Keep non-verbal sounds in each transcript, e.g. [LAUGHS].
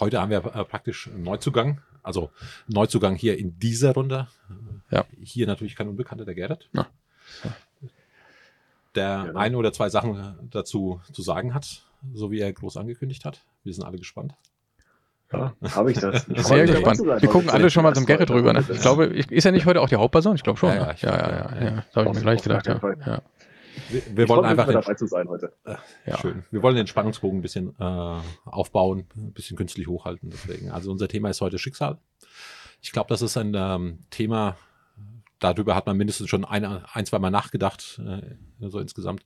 Heute haben wir äh, praktisch Neuzugang, also Neuzugang hier in dieser Runde. Ja. Hier natürlich kein Unbekannter, der Gerrit. Ja. Der Genau. eine oder zwei Sachen äh, dazu zu sagen hat, so wie er groß angekündigt hat. Wir sind alle gespannt. Ja, habe ich das. Ich Sehr [LAUGHS] gespannt. Wir gucken alle schon mal zum Gerrit rüber. Ne? Ich glaube, ist er nicht heute auch die Hauptperson? Ich glaube schon. Ja, ja, ja, ja, ja. ja, ja. Da habe ich mir gleich gedacht. Ja. Wir, wir Ich wollen einfach den, dabei zu sein heute. Ja. schön. Wir wollen den Spannungsbogen ein bisschen äh, aufbauen, ein bisschen künstlich hochhalten. Deswegen. Also unser Thema ist heute Schicksal. Ich glaube, das ist ein ähm, Thema, darüber hat man mindestens schon ein, ein zwei Mal nachgedacht, äh, so insgesamt.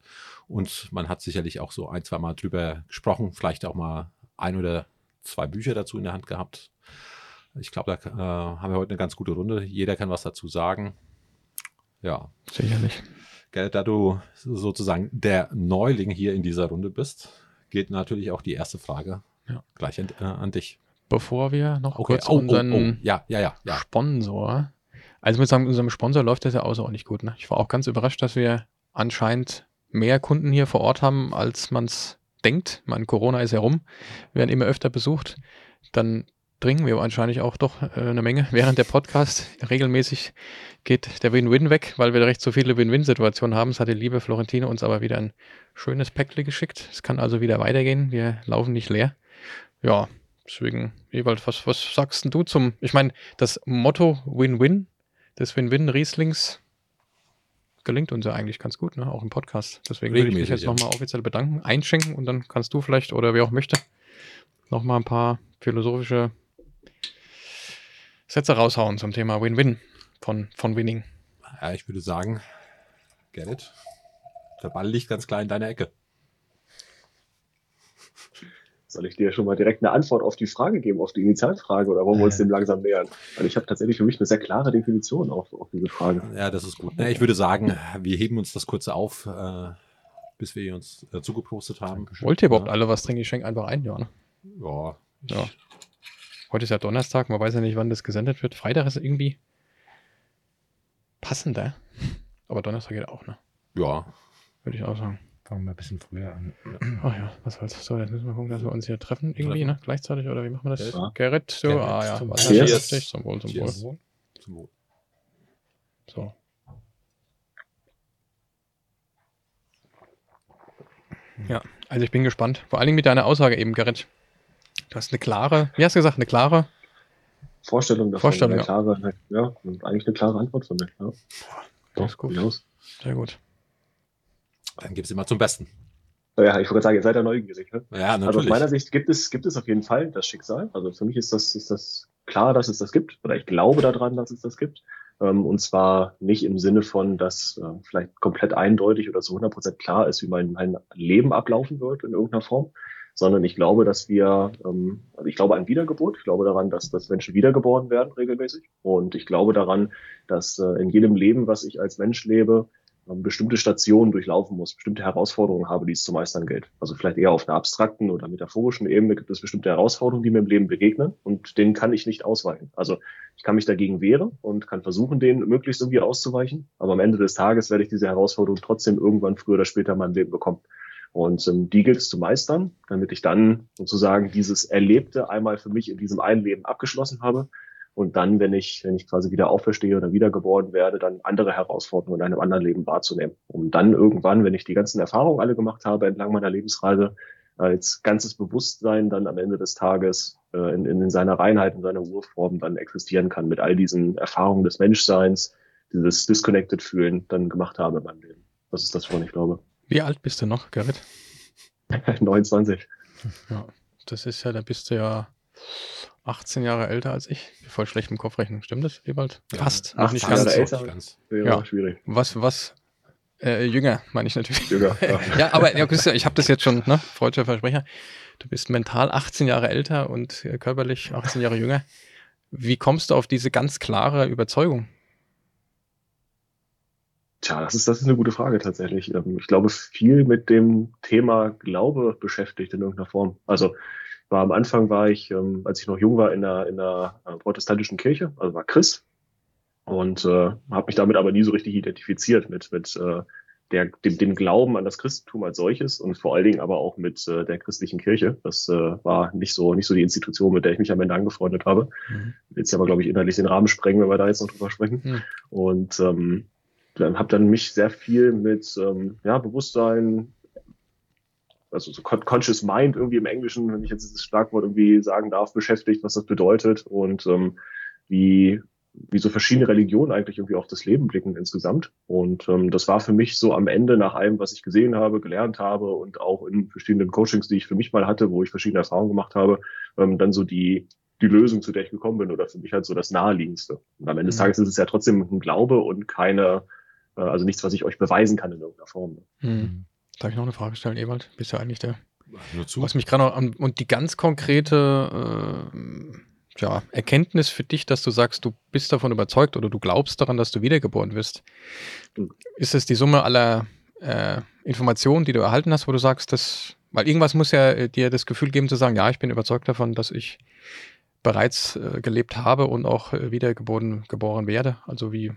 Und man hat sicherlich auch so ein, zwei Mal drüber gesprochen, vielleicht auch mal ein oder zwei Bücher dazu in der Hand gehabt. Ich glaube, da äh, haben wir heute eine ganz gute Runde. Jeder kann was dazu sagen. Ja, Sicherlich. Gell, da du sozusagen der Neuling hier in dieser Runde bist, geht natürlich auch die erste Frage Ja. gleich an, äh, an dich. Bevor wir noch Okay, kurz oh, oh, unseren oh. Ja, ja, ja. Sponsor. Also ich muss sagen, unserem Sponsor läuft das ja außerordentlich gut. Ne? Ich war auch ganz überrascht, dass wir anscheinend mehr Kunden hier vor Ort haben, als man es denkt. Man, Corona ist herum, werden immer öfter besucht. Dann trinken wir wahrscheinlich auch doch äh, eine Menge während der Podcast. Regelmäßig geht der Win-Win weg, weil wir recht so viele Win-Win-Situationen haben. Es hat die liebe Florentine uns aber wieder ein schönes Päckle geschickt. Es kann also wieder weitergehen. Wir laufen nicht leer. Ja, deswegen, Ewald, was, was sagst du zum, ich meine, das Motto Win-Win des Win-Win Rieslings gelingt uns ja eigentlich ganz gut, ne? auch im Podcast. Deswegen würde ich mich Regelmäßig, jetzt ja. nochmal offiziell bedanken, einschenken und dann kannst du vielleicht oder wer auch möchte nochmal ein paar philosophische Sätze raushauen zum Thema Win-Win von, von Winning. ja, ich würde sagen, Gerrit, der Ball liegt ganz klar in deiner Ecke. Soll ich dir schon mal direkt eine Antwort auf die Frage geben, auf die Initialfrage, oder wollen wir uns dem langsam nähern? Weil ich habe tatsächlich für mich eine sehr klare Definition auf, auf diese Frage. Ja, das ist gut. Ja, ich würde sagen, wir heben uns das kurz auf, äh, bis wir uns äh, zugeprostet haben. Wollt ihr überhaupt alle was trinken? Ich schenke einfach ein, ja. Ne? Ja, Ja. Heute ist ja Donnerstag, man weiß ja nicht, wann das gesendet wird. Freitag ist irgendwie passender. Aber Donnerstag geht auch, ne? ja. Würde ich auch sagen. Fangen wir ein bisschen früher an. Ach ja, was soll's. So, jetzt müssen wir gucken, dass wir uns hier treffen irgendwie, ne? Gleichzeitig, oder wie machen wir das? Ja. Gerrit, so, Gerrit, ah ja. zum Cheers. jetzt? Zum Wohl, zum Cheers. Wohl. Zum Wohl. So. Ja, also ich bin gespannt. Vor allen Dingen mit deiner Aussage eben, Gerrit. Du hast eine klare, wie hast du gesagt, eine klare Vorstellung davon. Vorstellung, eine klare, eine, ja, und eigentlich eine klare Antwort von mir. Ja. Das ist gut. durchaus. Sehr gut. Dann gibt's immer zum Besten. Ja, ich wollte gerade sagen, ihr seid ja neugierig. Ne? Ja, Also aus natürlich. meiner Sicht gibt es, gibt es auf jeden Fall das Schicksal. Also für mich ist das, ist das klar, dass es das gibt. Oder ich glaube daran, dass es das gibt. Ähm, und zwar nicht im Sinne von, dass äh, vielleicht komplett eindeutig oder zu 100% klar ist, wie mein, mein Leben ablaufen wird in irgendeiner Form. Sondern ich glaube, dass wir, ähm, also ich glaube an Wiedergeburt. Ich glaube daran, dass, dass Menschen wiedergeboren werden regelmäßig. Und ich glaube daran, dass äh, in jedem Leben, was ich als Mensch lebe, ähm, bestimmte Stationen durchlaufen muss, bestimmte Herausforderungen habe, die es zu meistern gilt. Also vielleicht eher auf einer abstrakten oder metaphorischen Ebene gibt es bestimmte Herausforderungen, die mir im Leben begegnen und denen kann ich nicht ausweichen. Also ich kann mich dagegen wehren und kann versuchen, denen möglichst irgendwie auszuweichen, aber am Ende des Tages werde ich diese Herausforderung trotzdem irgendwann früher oder später in meinem Leben bekommen. Und ähm, die gilt es zu meistern, damit ich dann sozusagen dieses Erlebte einmal für mich in diesem einen Leben abgeschlossen habe und dann, wenn ich, wenn ich quasi wieder auferstehe oder wiedergeboren werde, dann andere Herausforderungen in einem anderen Leben wahrzunehmen. Um dann irgendwann, wenn ich die ganzen Erfahrungen alle gemacht habe entlang meiner Lebensreise, als ganzes Bewusstsein dann am Ende des Tages äh, in, in seiner Reinheit, in seiner Urform dann existieren kann mit all diesen Erfahrungen des Menschseins, dieses Disconnected fühlen dann gemacht habe in meinem Leben. Das ist das, woran ich glaube. Wie alt bist du noch, Gerrit? [LAUGHS] 29. Ja, das ist ja, da bist du ja 18 Jahre älter als ich. Voll schlecht im Kopfrechnen. Stimmt das, Ewald? Ja, Fast. Noch 18 nicht Jahre ganz. älter. Nicht ganz. Ja, Ja. schwierig. Was, was? Äh, jünger, meine ich natürlich. Jünger, [LAUGHS] ja. ja, aber ja, Christian, ich habe das jetzt schon, ne? Freudscher Versprecher. Du bist mental 18 Jahre älter und äh, körperlich 18 Jahre jünger. Wie kommst du auf diese ganz klare Überzeugung? Tja, das ist, das ist eine gute Frage tatsächlich. Ähm, Ich glaube, viel mit dem Thema Glaube beschäftigt in irgendeiner Form. Also war am Anfang war ich, ähm, als ich noch jung war, in der, in der äh, protestantischen Kirche, also war Christ und äh, habe mich damit aber nie so richtig identifiziert mit, mit äh, der, dem, dem Glauben an das Christentum als solches und vor allen Dingen aber auch mit äh, der christlichen Kirche. Das äh, war nicht so, nicht so die Institution, mit der ich mich am Ende angefreundet habe. Mhm. Jetzt aber, glaube ich, inhaltlich den Rahmen sprengen, wenn wir da jetzt noch drüber sprechen. Mhm. Und ähm, dann habe dann mich sehr viel mit ähm, ja, Bewusstsein, also so Conscious Mind irgendwie im Englischen, wenn ich jetzt das Schlagwort irgendwie sagen darf, beschäftigt, was das bedeutet und ähm, wie wie so verschiedene Religionen eigentlich irgendwie auf das Leben blicken insgesamt. Und ähm, das war für mich so am Ende nach allem, was ich gesehen habe, gelernt habe und auch in verschiedenen Coachings, die ich für mich mal hatte, wo ich verschiedene Erfahrungen gemacht habe, ähm, dann so die, die Lösung, zu der ich gekommen bin oder für mich halt so das Naheliegendste. Und am Ende des mhm. Tages ist es ja trotzdem ein Glaube und keine, also nichts, was ich euch beweisen kann in irgendeiner Form. Mhm. Darf ich noch eine Frage stellen, Ewald? Bist du eigentlich der? Nur zu. Was mich gerade noch an, und die ganz konkrete, äh, ja, Erkenntnis für dich, dass du sagst, du bist davon überzeugt oder du glaubst daran, dass du wiedergeboren wirst? Ist es die Summe aller äh, Informationen, die du erhalten hast, wo du sagst, dass, weil irgendwas muss ja äh, dir das Gefühl geben zu sagen, ja, ich bin überzeugt davon, dass ich bereits äh, gelebt habe und auch äh, wiedergeboren geboren werde. Also wie, hm.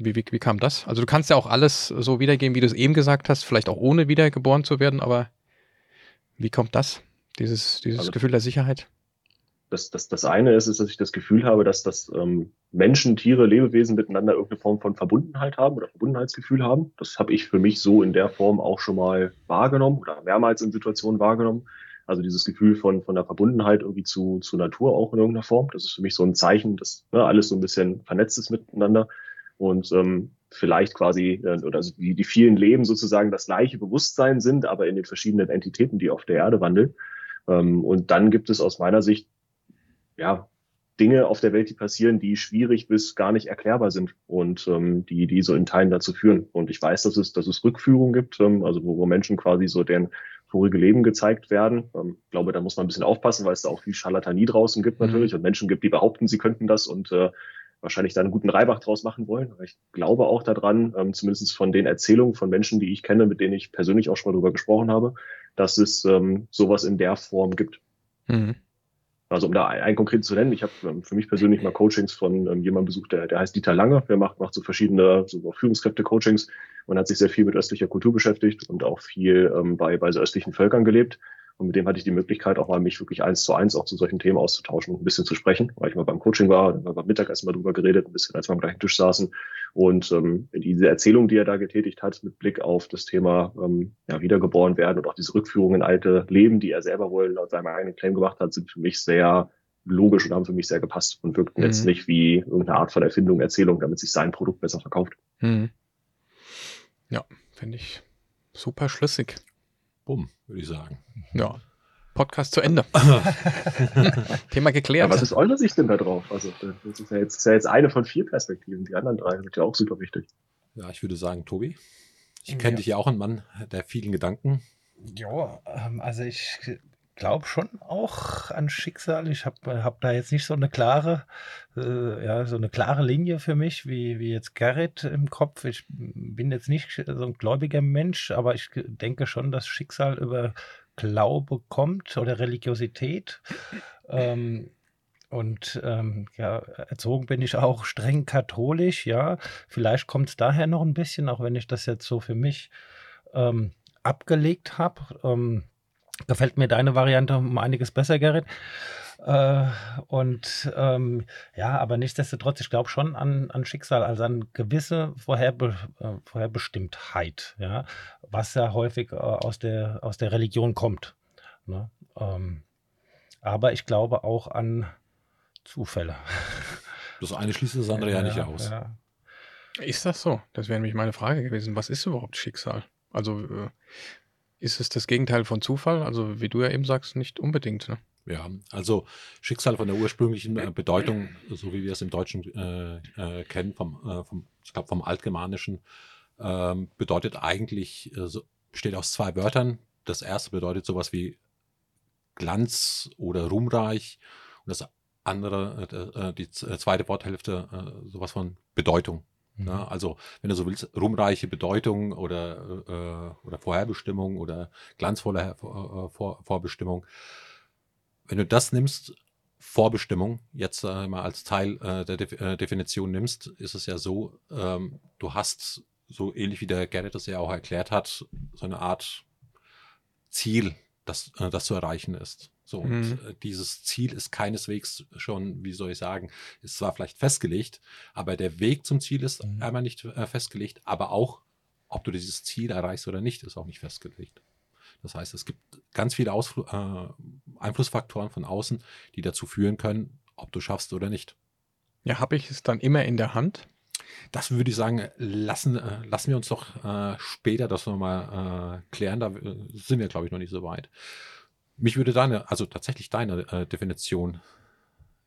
Wie, wie, wie kam das? Also du kannst ja auch alles so wiedergeben, wie du es eben gesagt hast, vielleicht auch ohne wiedergeboren zu werden, aber wie kommt das? Dieses, dieses also, Gefühl der Sicherheit? das, das, das eine ist, ist, dass ich das Gefühl habe, dass das ähm, Menschen, Tiere, Lebewesen miteinander irgendeine Form von Verbundenheit haben oder Verbundenheitsgefühl haben. Das habe ich für mich so in der Form auch schon mal wahrgenommen oder mehrmals in Situationen wahrgenommen. Also dieses Gefühl von, von der Verbundenheit irgendwie zu, zu Natur auch in irgendeiner Form. Das ist für mich so ein Zeichen, dass ne, alles so ein bisschen vernetzt ist miteinander und ähm, vielleicht quasi äh, oder also die, die vielen Leben sozusagen das gleiche Bewusstsein sind, aber in den verschiedenen Entitäten, die auf der Erde wandeln. Ähm, und dann gibt es aus meiner Sicht ja, Dinge auf der Welt, die passieren, die schwierig bis gar nicht erklärbar sind und ähm, die, die so in Teilen dazu führen. Und ich weiß, dass es, dass es Rückführungen gibt, ähm, also wo, wo Menschen quasi so deren vorige Leben gezeigt werden. Ähm, ich glaube, da muss man ein bisschen aufpassen, weil es da auch viel Scharlatanie draußen gibt mhm. natürlich mhm. und Menschen gibt, die behaupten, sie könnten das und äh, wahrscheinlich da einen guten Reibach draus machen wollen. Aber ich glaube auch daran, ähm, zumindest von den Erzählungen von Menschen, die ich kenne, mit denen ich persönlich auch schon mal drüber gesprochen habe, dass es ähm, sowas in der Form gibt. Mhm. Also um da einen, konkreten zu nennen, ich habe ähm, für mich persönlich mal Coachings von ähm, jemandem besucht, der, der heißt Dieter Lange, der macht, macht so verschiedene so Führungskräfte-Coachings und hat sich sehr viel mit östlicher Kultur beschäftigt und auch viel ähm, bei, bei so östlichen Völkern gelebt. Und mit dem hatte ich die Möglichkeit, auch mal mich wirklich eins zu eins auch zu solchen Themen auszutauschen und ein bisschen zu sprechen, weil ich mal beim Coaching war, dann beim Mittagessen mal drüber geredet, ein bisschen, als wir am gleichen Tisch saßen. Und ähm, diese Erzählung, die er da getätigt hat, mit Blick auf das Thema ähm, ja, wiedergeboren werden und auch diese Rückführung in alte Leben, die er selber wohl laut seinem eigenen Claim gemacht hat, sind für mich sehr logisch und haben für mich sehr gepasst und wirkten mhm. jetzt nicht wie irgendeine Art von Erfindung, Erzählung, damit sich sein Produkt besser verkauft. Mhm. Ja, finde ich super schlüssig. Bumm, würde ich sagen. Ja. Podcast zu Ende. [LAUGHS] Thema geklärt. Ja, was ist eure Sicht denn da drauf? Also, das ist ja, jetzt, ist ja jetzt eine von vier Perspektiven. Die anderen drei sind ja auch super wichtig. Ja, ich würde sagen, Tobi, ich kenne ja. dich ja auch ein Mann der vielen Gedanken. Ja, ähm, also ich glaube schon auch an Schicksal. Ich habe hab da jetzt nicht so eine klare, äh, ja, so eine klare Linie für mich, wie, wie jetzt Gerrit im Kopf. Ich bin jetzt nicht so ein gläubiger Mensch, aber ich denke schon, dass Schicksal über Glaube kommt oder Religiosität. Ähm, und ähm, ja, erzogen bin ich auch streng katholisch, ja. Vielleicht kommt es daher noch ein bisschen, auch wenn ich das jetzt so für mich ähm, abgelegt habe. Ähm, Gefällt mir deine Variante um einiges besser, Gerrit. Äh, und ähm, ja, aber nichtsdestotrotz, ich glaube schon an, an Schicksal, also an gewisse Vorherbe äh, Vorherbestimmtheit, ja, was ja häufig äh, aus, der, aus der Religion kommt. Ne? Ähm, aber ich glaube auch an Zufälle. [LAUGHS] Das eine schließt das andere ja, ja nicht aus. Ja. Ist das so? Das wäre nämlich meine Frage gewesen. Was ist überhaupt Schicksal? Also äh, ist es das Gegenteil von Zufall? Also, wie du ja eben sagst, nicht unbedingt. Ne? Ja, also Schicksal von der ursprünglichen äh, Bedeutung, so wie wir es im Deutschen äh, äh, kennen, vom, äh, vom, ich glaube vom Altgermanischen, ähm, bedeutet eigentlich, äh, besteht aus zwei Wörtern. Das erste bedeutet sowas wie Glanz oder Ruhmreich und das andere, äh, die zweite Worthälfte, sowas von Bedeutung. Ne? Mhm. Also, wenn du so willst, ruhmreiche Bedeutung oder, äh, oder Vorherbestimmung oder glanzvolle äh, Vor Vorbestimmung. Wenn du das nimmst, Vorbestimmung, jetzt äh, mal als Teil äh, der De äh, Definition nimmst, ist es ja so, ähm, du hast so ähnlich wie der Gerrit das ja auch erklärt hat, so eine Art Ziel, das, äh, das zu erreichen ist. So, und Mhm. äh, dieses Ziel ist keineswegs schon, wie soll ich sagen, ist zwar vielleicht festgelegt, aber der Weg zum Ziel ist Mhm. einmal nicht äh, festgelegt, aber auch, ob du dieses Ziel erreichst oder nicht, ist auch nicht festgelegt. Das heißt, es gibt ganz viele Ausflu äh, Einflussfaktoren von außen, die dazu führen können, ob du schaffst oder nicht. Ja, habe ich es dann immer in der Hand? Das würde ich sagen, lassen, äh, lassen wir uns doch äh, später das nochmal äh, klären. Da sind wir, glaube ich, noch nicht so weit. Mich würde deine, also tatsächlich deine äh, Definition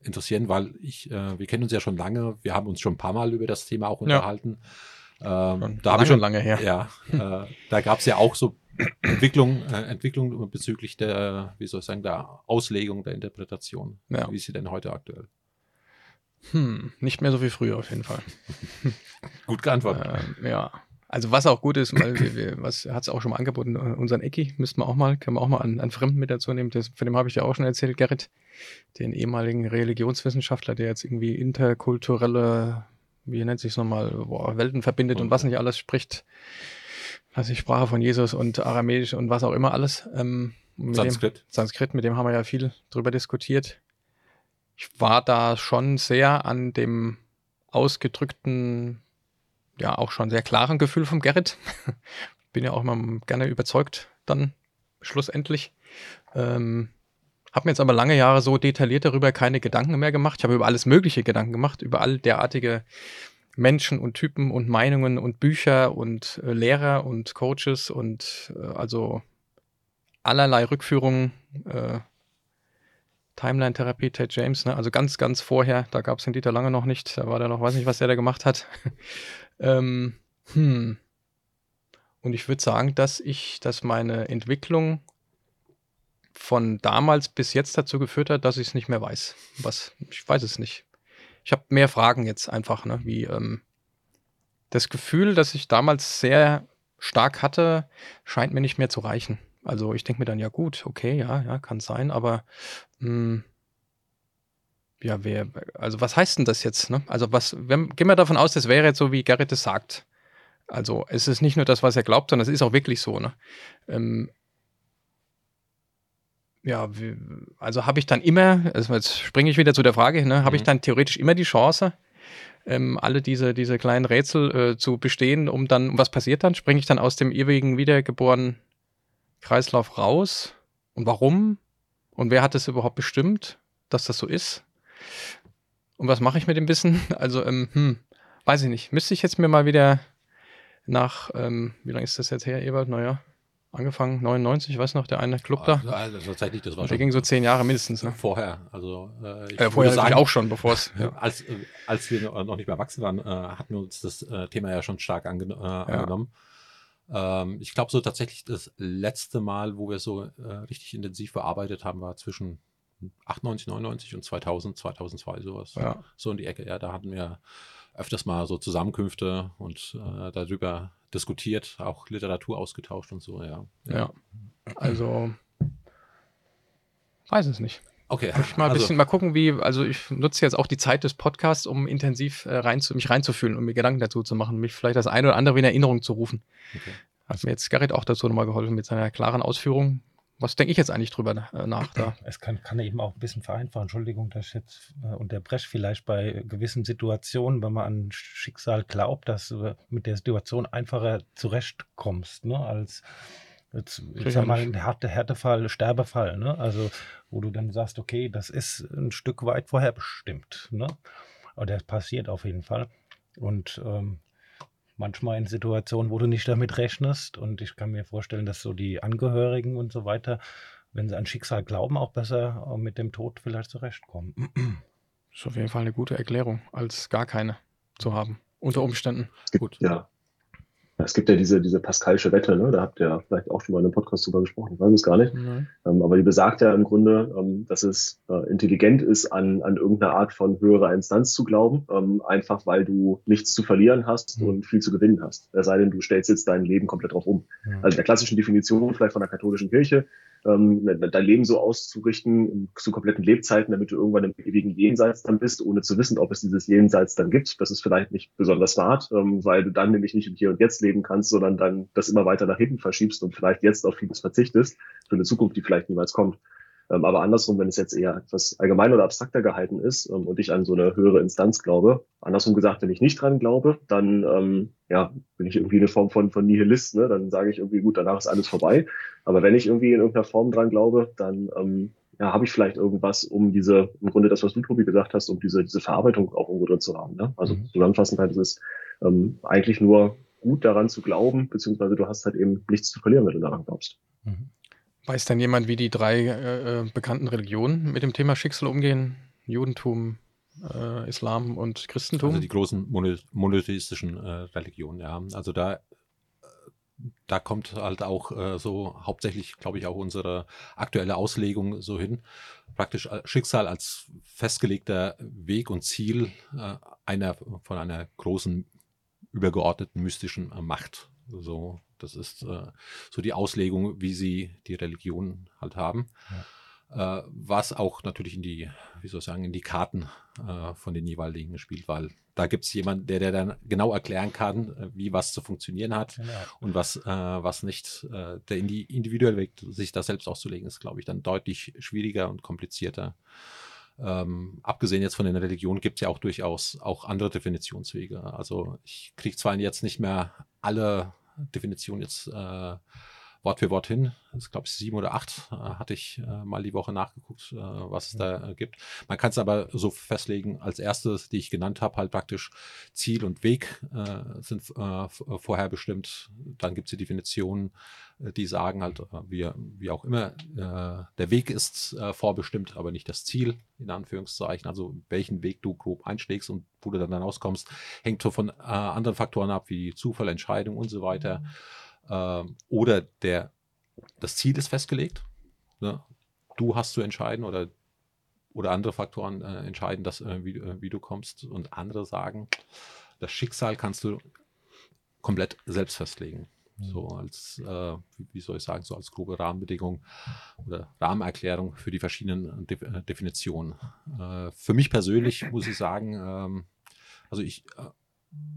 interessieren, weil ich, äh, wir kennen uns ja schon lange, wir haben uns schon ein paar Mal über das Thema auch Ja. unterhalten. Ähm, Schon da habe ich schon lange her. Ja, äh, da gab es ja auch so Entwicklung, äh, Entwicklung bezüglich der, wie soll ich sagen, der Auslegung, der Interpretation. Ja. Wie ist sie denn heute aktuell? Hm, nicht mehr so wie früher auf jeden Fall. [LAUGHS] Gut geantwortet. Ähm, ja. Also was auch gut ist, weil wir, wir, was hat es auch schon mal angeboten, äh, unseren Ecki müssten wir auch mal, können wir auch mal einen, einen Fremden mit dazu nehmen. Das, von dem habe ich ja auch schon erzählt, Gerrit, den ehemaligen Religionswissenschaftler, der jetzt irgendwie interkulturelle, wie nennt sich nochmal, boah, Welten verbindet und was nicht alles spricht. Also die Sprache von Jesus und Aramäisch und was auch immer alles. Ähm, mit dem- Sanskrit. Sanskrit, mit dem haben wir ja viel drüber diskutiert. Ich war da schon sehr an dem ausgedrückten, ja auch schon sehr klaren Gefühl vom Gerrit. [LAUGHS] Bin ja auch immer gerne überzeugt dann schlussendlich. Ähm, habe mir jetzt aber lange Jahre so detailliert darüber keine Gedanken mehr gemacht. Ich habe über alles Mögliche Gedanken gemacht, über all derartige Menschen und Typen und Meinungen und Bücher und äh, Lehrer und Coaches und äh, also allerlei Rückführungen, äh, Timeline-Therapie, Ted James, ne? also ganz, ganz vorher, da gab es den Dieter Lange noch nicht, da war der noch, weiß nicht, was der da gemacht hat. [LAUGHS] ähm, hm. Und ich würde sagen, dass ich, dass meine Entwicklung von damals bis jetzt dazu geführt hat, dass ich es nicht mehr weiß. Was, ich weiß es nicht. Ich habe mehr Fragen jetzt einfach, ne? wie ähm, das Gefühl, das ich damals sehr stark hatte, scheint mir nicht mehr zu reichen. Also ich denke mir dann, ja gut, okay, ja, ja, kann sein, aber mh, ja, wer, also was heißt denn das jetzt? Ne? Also was, wenn, gehen wir davon aus, das wäre jetzt so, wie Gerrit es sagt. Also es ist nicht nur das, was er glaubt, sondern es ist auch wirklich so. Ne? Ähm, ja, also habe ich dann immer, also jetzt springe ich wieder zu der Frage, ne, habe ich Mhm. dann theoretisch immer die Chance, ähm, alle diese, diese kleinen Rätsel äh, zu bestehen, um dann, was passiert dann? Springe ich dann aus dem ewigen wiedergeborenen Kreislauf raus? Und warum? Und wer hat es überhaupt bestimmt, dass das so ist? Und was mache ich mit dem Wissen? [LAUGHS] Also, ähm, hm, weiß ich nicht. Müsste ich jetzt mir mal wieder nach, ähm, wie lange ist das jetzt her, Ebert? Naja, angefangen, 99, ich weiß noch, der eine Club da. Also, tatsächlich, das war Der schon ging so zehn Jahre mindestens, ne? vorher. Also äh, ich Äh, vorher sagen, auch schon, bevor es. [LAUGHS] Ja. Als, äh, als wir noch nicht mehr erwachsen waren, äh, hatten wir uns das äh, Thema ja schon stark ange äh, angenommen. Ähm, ich glaube, so tatsächlich das letzte Mal, wo wir so äh, richtig intensiv bearbeitet haben, war zwischen 98, 99 und 2000, 2002 sowas. Ja. So in die Ecke. Ja, da hatten wir öfters mal so Zusammenkünfte und äh, darüber diskutiert, auch Literatur ausgetauscht und so, ja. Ja. Also, weiß es nicht. Okay. Muss ich mal ein also, bisschen mal gucken, wie, also ich nutze jetzt auch die Zeit des Podcasts, um intensiv äh, rein zu, mich reinzufühlen und mir Gedanken dazu zu machen, mich vielleicht das eine oder andere in Erinnerung zu rufen. Okay. Hat mir jetzt Gerrit auch dazu nochmal geholfen mit seiner klaren Ausführung. Was denke ich jetzt eigentlich drüber äh, nach da? [CLEARS THROAT] Es kann, kann eben auch ein bisschen vereinfachen. Entschuldigung, dass ich jetzt äh, unterbreche. Vielleicht bei gewissen Situationen, wenn man an Schicksal glaubt, dass du mit der Situation einfacher zurechtkommst, ne, als jetzt, ich sag mal, ein Härte, Härtefall, Sterbefall, ne? Also, wo du dann sagst, okay, das ist ein Stück weit vorherbestimmt, ne? Aber das passiert auf jeden Fall. Und ähm, manchmal in Situationen, wo du nicht damit rechnest. Und ich kann mir vorstellen, dass so die Angehörigen und so weiter, wenn sie an Schicksal glauben, auch besser äh, mit dem Tod vielleicht zurechtkommen. Ist auf jeden Fall eine gute Erklärung, als gar keine zu haben. Unter Umständen. Gut. Ja. Es gibt ja diese, diese Pascalsche Wette, ne? da habt ihr ja vielleicht auch schon mal in einem Podcast drüber gesprochen, ich weiß es gar nicht. Mhm. Ähm, aber die besagt ja im Grunde, ähm, dass es äh, intelligent ist, an, an irgendeine Art von höherer Instanz zu glauben, ähm, einfach weil du nichts zu verlieren hast Mhm. und viel zu gewinnen hast. Es sei denn, du stellst jetzt dein Leben komplett drauf um. Also in der klassischen Definition vielleicht von der katholischen Kirche ähm, dein Leben so auszurichten, zu kompletten Lebzeiten, damit du irgendwann im ewigen Jenseits dann bist, ohne zu wissen, ob es dieses Jenseits dann gibt. Das ist vielleicht nicht besonders smart, ähm, weil du dann nämlich nicht im Hier und Jetzt leben kannst, sondern dann das immer weiter nach hinten verschiebst und vielleicht jetzt auf vieles verzichtest für eine Zukunft, die vielleicht niemals kommt. Ähm, aber andersrum, wenn es jetzt eher etwas allgemein oder abstrakter gehalten ist ähm, und ich an so eine höhere Instanz glaube, andersrum gesagt, wenn ich nicht dran glaube, dann ähm, ja, bin ich irgendwie eine Form von, von Nihilist, ne? dann sage ich irgendwie, gut, danach ist alles vorbei. Aber wenn ich irgendwie in irgendeiner Form dran glaube, dann ähm, ja, habe ich vielleicht irgendwas, um diese, im Grunde das, was du, Tobi, gesagt hast, um diese, diese Verarbeitung auch irgendwo drin zu haben. Ne? Also mhm. zusammenfassend halt ist es ähm, eigentlich nur gut daran zu glauben, beziehungsweise du hast halt eben nichts zu verlieren, wenn du daran glaubst. Mhm. Weiß denn jemand, wie die drei äh, äh, bekannten Religionen mit dem Thema Schicksal umgehen? Judentum, äh, Islam und Christentum? Also die großen monotheistischen äh, Religionen, ja. Also da, äh, da kommt halt auch äh, so hauptsächlich, glaube ich, auch unsere aktuelle Auslegung so hin. Praktisch Schicksal als festgelegter Weg und Ziel einer von einer großen übergeordneten mystischen Macht. So das ist äh, so die Auslegung, wie sie die Religion halt haben. Ja. Äh, was auch natürlich in die, wie soll ich sagen, in die Karten äh, von den jeweiligen spielt, weil da gibt es jemanden, der, der dann genau erklären kann, äh, wie was zu funktionieren hat genau. und was, äh, was nicht. Äh, der in die individuelle Weg, sich das selbst auszulegen, ist, glaube ich, dann deutlich schwieriger und komplizierter. Ähm, abgesehen jetzt von den Religionen gibt es ja auch durchaus auch andere Definitionswege. Also ich kriege zwar jetzt nicht mehr alle Definition jetzt äh, Wort für Wort hin. Das glaube ich sieben oder acht äh, hatte ich äh, mal die Woche nachgeguckt, äh, was es da äh, gibt. Man kann es aber so festlegen, als erstes, die ich genannt habe, halt praktisch Ziel und Weg äh, sind vorher bestimmt. Dann gibt es die Definitionen, die sagen halt, wie, wie auch immer, der Weg ist vorbestimmt, aber nicht das Ziel, in Anführungszeichen. Also welchen Weg du grob einschlägst und wo du dann rauskommst, hängt so von anderen Faktoren ab, wie Zufall, Entscheidung und so weiter. Mhm ähm, oder der, das Ziel ist festgelegt. Ne? Du hast zu entscheiden oder, oder andere Faktoren äh, entscheiden, dass, äh, wie, äh, wie du kommst. Und andere sagen, das Schicksal kannst du komplett selbst festlegen. Mhm. So als, äh, wie soll ich sagen, so als grobe Rahmenbedingung oder Rahmenerklärung für die verschiedenen De äh, Definitionen. Äh, für mich persönlich muss ich sagen, ähm, also ich, äh,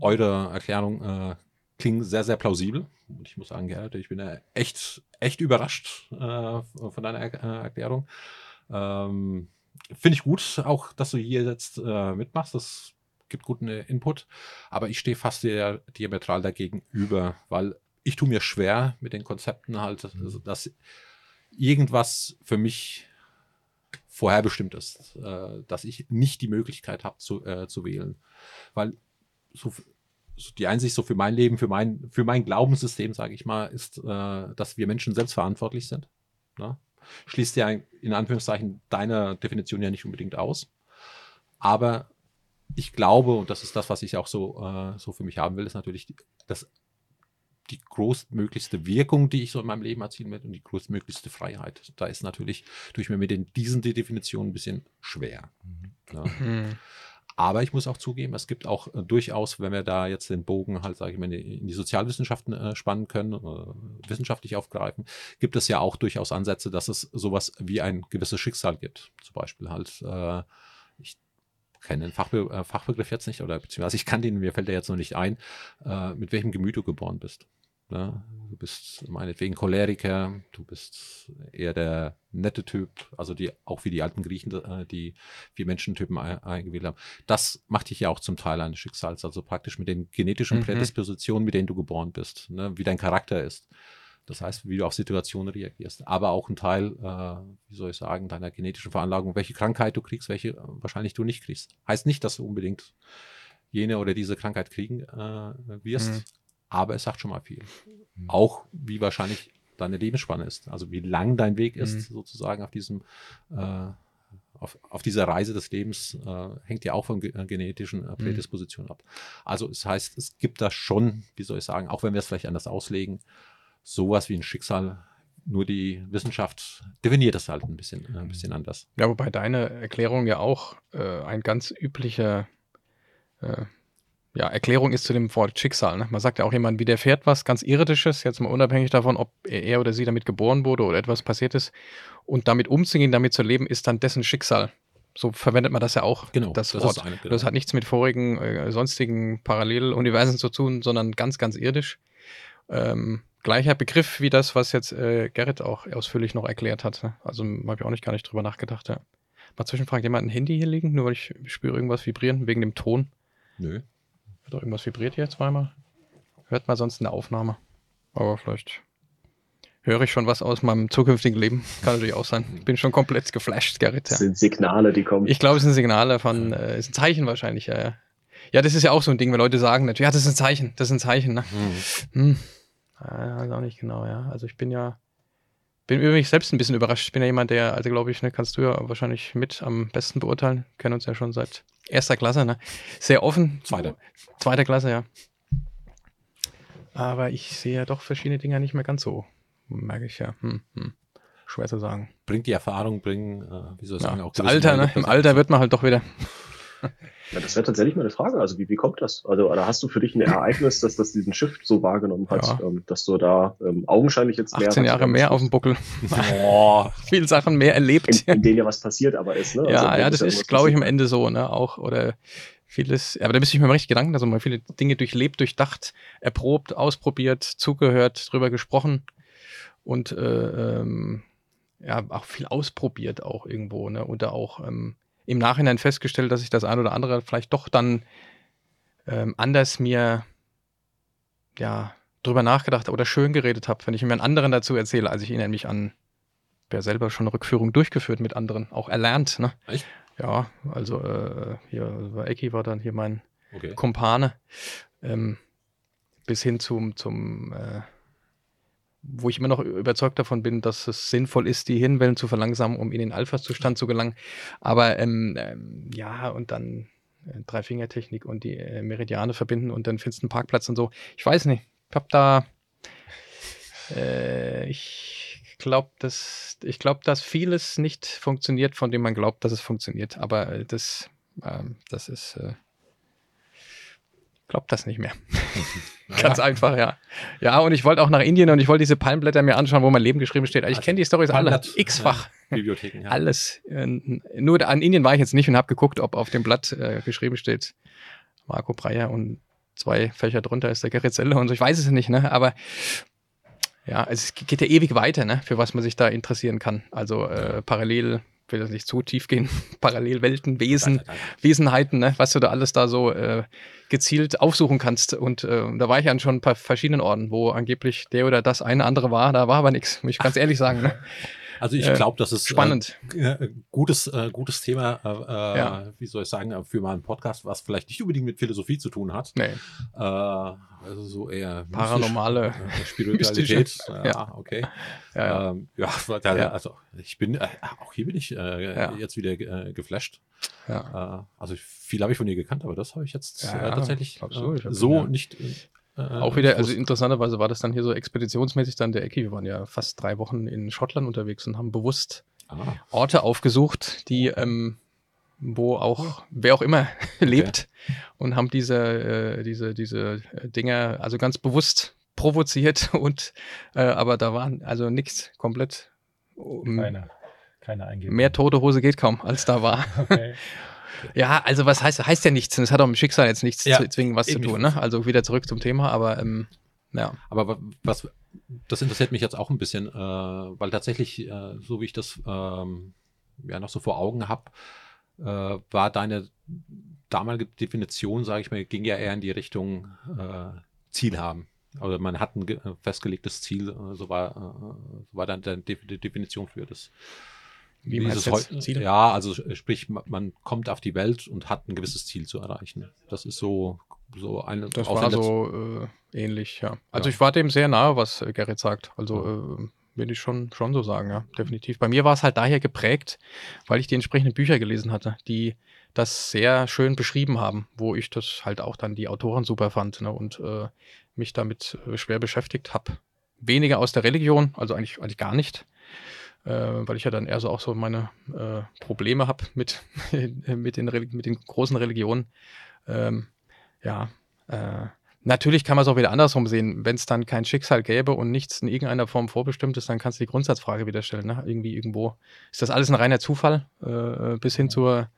eure Erklärung äh, klingen sehr, sehr plausibel. Und ich muss sagen, Gerhard, ich bin ja echt, echt überrascht äh, von deiner er äh, Erklärung. Ähm, Finde ich gut, auch, dass du hier jetzt äh, mitmachst. Das gibt guten äh, Input. Aber ich stehe fast dir diametral dagegen über, weil ich tue mir schwer mit den Konzepten halt, also, dass irgendwas für mich vorherbestimmt ist, äh, dass ich nicht die Möglichkeit habe zu, zu wählen. Weil so die Einsicht so für mein Leben, für mein, für mein Glaubenssystem, sage ich mal, ist, äh, dass wir Menschen selbst verantwortlich sind. Ne? Schließt ja in Anführungszeichen deine Definition ja nicht unbedingt aus. Aber ich glaube, und das ist das, was ich auch so, äh, so für mich haben will, ist natürlich, dass die größtmöglichste Wirkung, die ich so in meinem Leben erzielen werde und die größtmöglichste Freiheit. Da ist natürlich, tue ich mir mit den, diesen Definitionen ein bisschen schwer. Mhm. Ne? Aber ich muss auch zugeben, es gibt auch äh, durchaus, wenn wir da jetzt den Bogen halt, sage ich mal, in die Sozialwissenschaften äh, spannen können, äh, wissenschaftlich aufgreifen, gibt es ja auch durchaus Ansätze, dass es sowas wie ein gewisses Schicksal gibt. Zum Beispiel halt, äh, ich kenne den Fachbe äh, Fachbegriff jetzt nicht, oder beziehungsweise ich kann den, mir fällt der jetzt noch nicht ein, äh, mit welchem Gemüt du geboren bist. Ne? Du bist meinetwegen Choleriker, du bist eher der nette Typ, also die auch wie die alten Griechen, äh, die vier Menschentypen eingewählt haben. Das macht dich ja auch zum Teil eines Schicksals, also praktisch mit den genetischen mhm. Prädispositionen, mit denen du geboren bist, ne? wie dein Charakter ist. Das heißt, wie du auf Situationen reagierst, aber auch ein Teil, äh, wie soll ich sagen, deiner genetischen Veranlagung, welche Krankheit du kriegst, welche äh, wahrscheinlich du nicht kriegst. Heißt nicht, dass du unbedingt jene oder diese Krankheit kriegen äh, wirst, mhm aber es sagt schon mal viel. Mhm. Auch wie wahrscheinlich deine Lebensspanne ist, also wie lang dein Weg ist, mhm. sozusagen auf diesem äh, auf, auf dieser Reise des Lebens äh, hängt ja auch von ge äh, genetischen äh, mhm. Prädispositionen mhm. ab. Also es heißt, es gibt da schon, wie soll ich sagen, auch wenn wir es vielleicht anders auslegen, sowas wie ein Schicksal. Nur die Wissenschaft definiert das halt ein bisschen, äh, ein bisschen anders. Ja, wobei deine Erklärung ja auch äh, ein ganz üblicher ja, Erklärung ist zu dem Wort Schicksal. Ne? Man sagt ja auch jemand, widerfährt was ganz Irdisches, jetzt mal unabhängig davon, ob er oder sie damit geboren wurde oder etwas passiert ist. Und damit umzugehen, damit zu leben, ist dann dessen Schicksal. So verwendet man das ja auch, Genau, das, das Wort. ist eine- genau. Das hat nichts mit vorigen, äh, sonstigen Paralleluniversen zu tun, sondern ganz, ganz irdisch. Ähm, gleicher Begriff wie das, was jetzt äh, Gerrit auch ausführlich noch erklärt hat. ne? Also habe ich auch nicht gar nicht drüber nachgedacht. Ja. Mal zwischenfragt jemand ein Handy hier liegen, nur weil ich spüre irgendwas vibrieren wegen dem Ton. Nö. Doch irgendwas vibriert hier zweimal? Hört mal sonst eine Aufnahme. Aber vielleicht höre ich schon was aus meinem zukünftigen Leben. [LAUGHS] Kann natürlich auch sein. Bin schon komplett geflasht, Gerrit. Das sind Signale, die kommen. Ich glaube, es ist ein Signal davon, äh, ist ein Zeichen wahrscheinlich, ja, ja. Ja, das ist ja auch so ein Ding, wenn Leute sagen, natürlich, ja, das ist ein Zeichen, das ist ein Zeichen, ne? Mhm. Hm. Ja, auch nicht genau, ja. Also ich bin ja, bin über mich selbst ein bisschen überrascht. Ich bin ja jemand, der, also glaube ich, ne, kannst du ja wahrscheinlich mit am besten beurteilen. Kennen uns ja schon seit erster Klasse, ne? Sehr offen. Zweite. Zweiter Klasse, ja. Aber ich sehe ja doch verschiedene Dinge nicht mehr ganz so. Merke ich ja. Hm, hm. Schwer zu sagen. Bringt die Erfahrung, bringen, äh, wie soll ich Ja, sagen, auch das Alter, ne? Im. Alter wird man halt doch wieder. [LAUGHS] Ja, das wäre tatsächlich mal eine Frage. Also wie, wie kommt das? Also oder hast du für dich ein Ereignis, dass das diesen Shift so wahrgenommen hat, Ja. ähm, dass du da ähm, augenscheinlich jetzt mehr 18 Jahre mehr auf dem Buckel. Oh, [LAUGHS] Viel Sachen mehr erlebt. in, in denen ja was passiert, aber ist. Ne? Also, Ja, ja, das ist, irgendwas glaube ich, am. Ende so, ne? Auch oder vieles, aber da müsste ich mir mal richtig Gedanken, also mal viele Dinge durchlebt, durchdacht, erprobt, ausprobiert, zugehört, drüber gesprochen und äh, ähm, ja, auch viel ausprobiert auch irgendwo, ne? Oder auch ähm, im Nachhinein festgestellt, dass ich das ein oder andere vielleicht doch dann ähm, anders mir ja drüber nachgedacht oder schön geredet habe, wenn ich mir einen anderen dazu erzähle, als ich erinnere mich an ja selber schon eine Rückführung durchgeführt mit anderen, auch erlernt, ne? Echt? Ja, also äh, hier war Ecki war dann hier mein okay. Kumpane, ähm, bis hin zum, zum äh, wo ich immer noch überzeugt davon bin, dass es sinnvoll ist, die Hirnwellen zu verlangsamen, um in den Alpha-Zustand zu gelangen. Aber ähm, ähm, ja, und dann äh, Drei-Finger-Technik und die äh, Meridiane verbinden und dann findest du einen Parkplatz und so. Ich weiß nicht. Ich hab da äh, ich glaube, dass ich glaube, dass vieles nicht funktioniert, von dem man glaubt, dass es funktioniert. Aber äh, das, ähm, das ist äh, glaubt das nicht mehr. [LAUGHS] Ganz einfach, ja. Ja, und ich wollte auch nach Indien und ich wollte diese Palmblätter mir anschauen, wo mein Leben geschrieben steht. Also ich Also kenne die Storys alle. X-fach. Ja, [LAUGHS] Bibliotheken, ja. Alles. Äh, nur an Indien war ich jetzt nicht und habe geguckt, ob auf dem Blatt äh, geschrieben steht Marco Breyer und zwei Fächer drunter ist der Gerrit Selle und so. Ich weiß es nicht, ne? Aber ja, es geht ja ewig weiter, ne? Für was man sich da interessieren kann. Also äh, parallel, will das nicht zu tief gehen, [LAUGHS] Parallelwelten, Wesen, Wesenheiten, ne? was du da alles da so äh, gezielt aufsuchen kannst. Und äh, da war ich an schon ein paar verschiedenen Orten, wo angeblich der oder das eine andere war. Da war aber nichts, muss ich ganz ehrlich sagen. Ne? [LAUGHS] Also ich Äh, glaube, das ist Spannend. Äh, äh, gutes, äh, gutes Thema, äh, äh, Ja. wie soll ich sagen, äh, für mal einen Podcast, was vielleicht nicht unbedingt mit Philosophie zu tun hat. Nee. Äh, also so eher mystisch, Paranormale, äh, Spiritualität. ja, okay. Ja. Ähm, [LAUGHS] ja, also ich bin, äh, auch hier bin ich äh, jetzt wieder äh, geflasht. ja. Äh, also viel habe ich von dir gekannt, aber das habe ich jetzt äh, tatsächlich absolut. Ich äh, so nicht. Äh, Auch wieder, also interessanterweise war das dann hier so expeditionsmäßig dann der Ecki. Wir waren ja fast drei Wochen in Schottland unterwegs und haben bewusst ah, Orte aufgesucht, die, ähm, wo auch, wer auch immer [LAUGHS] lebt und haben diese, äh, diese, diese äh, Dinger also ganz bewusst provoziert [LAUGHS] und, äh, aber da waren also nichts komplett. um, Keine, keine Eingebung. Mehr tote Hose geht kaum, als da war. [LAUGHS] Okay. Ja, also was heißt, heißt ja nichts. Das hat auch mit Schicksal jetzt nichts Ja, zu zwingen was zu tun. Ne? Also wieder zurück zum Thema, aber ähm, ja. Aber wa- was, das interessiert mich jetzt auch ein bisschen, äh, weil tatsächlich, äh, so wie ich das ähm, ja noch so vor Augen habe, äh, war deine damalige Definition, sage ich mal, ging ja eher in die Richtung äh, Ziel haben. Also man hat ein ge- festgelegtes Ziel, äh, so war, äh, so war dann die Definition für das. Wie ist meinst es du jetzt? heu- Ziele? Ja, also sprich, ma- man kommt auf die Welt und hat ein gewisses Ziel zu erreichen. Das ist so, so eine Das war so äh, ähnlich, ja. Also Ja. ich war dem sehr nahe, was äh, Gerrit sagt. Also äh, will ich schon, schon so sagen, ja, definitiv. Bei mir war es halt daher geprägt, weil ich die entsprechenden Bücher gelesen hatte, die das sehr schön beschrieben haben, wo ich das halt auch dann die Autoren super fand ne, und äh, mich damit äh, schwer beschäftigt habe. Weniger aus der Religion, also eigentlich, eigentlich gar nicht, weil ich ja dann eher so auch so meine äh, Probleme habe mit, [LAUGHS] mit, den, mit den großen Religionen. Ähm, ja, Äh, natürlich kann man es auch wieder andersrum sehen. Wenn es dann kein Schicksal gäbe und nichts in irgendeiner Form vorbestimmt ist, dann kannst du die Grundsatzfrage wieder stellen. Ne? Irgendwie irgendwo. Ist das alles ein reiner Zufall? Äh, bis hin zur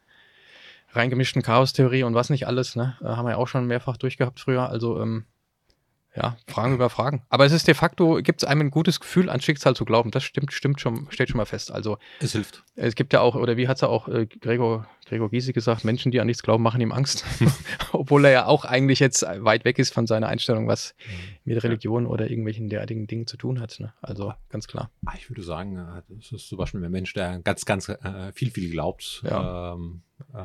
reingemischten Chaostheorie und was nicht alles. Ne? Äh, haben wir ja auch schon mehrfach durchgehabt früher. Also ähm, ja, Fragen über Fragen. Aber es ist de facto, gibt es einem ein gutes Gefühl, an Schicksal zu glauben. Das stimmt, stimmt schon, steht schon mal fest. Also es hilft. Es gibt ja auch, oder wie hat es ja auch äh, Gregor, Gregor Gysi gesagt, Menschen, die an nichts glauben, machen ihm Angst. [LAUGHS] Obwohl er ja auch eigentlich jetzt weit weg ist von seiner Einstellung, was mhm. mit Religion ja. oder irgendwelchen derartigen Dingen zu tun hat. Ne? Also ganz klar. Ah, ich würde sagen, äh, das ist zum Beispiel ein Mensch, der ganz, ganz äh, viel, viel glaubt. Ja. Ähm, äh,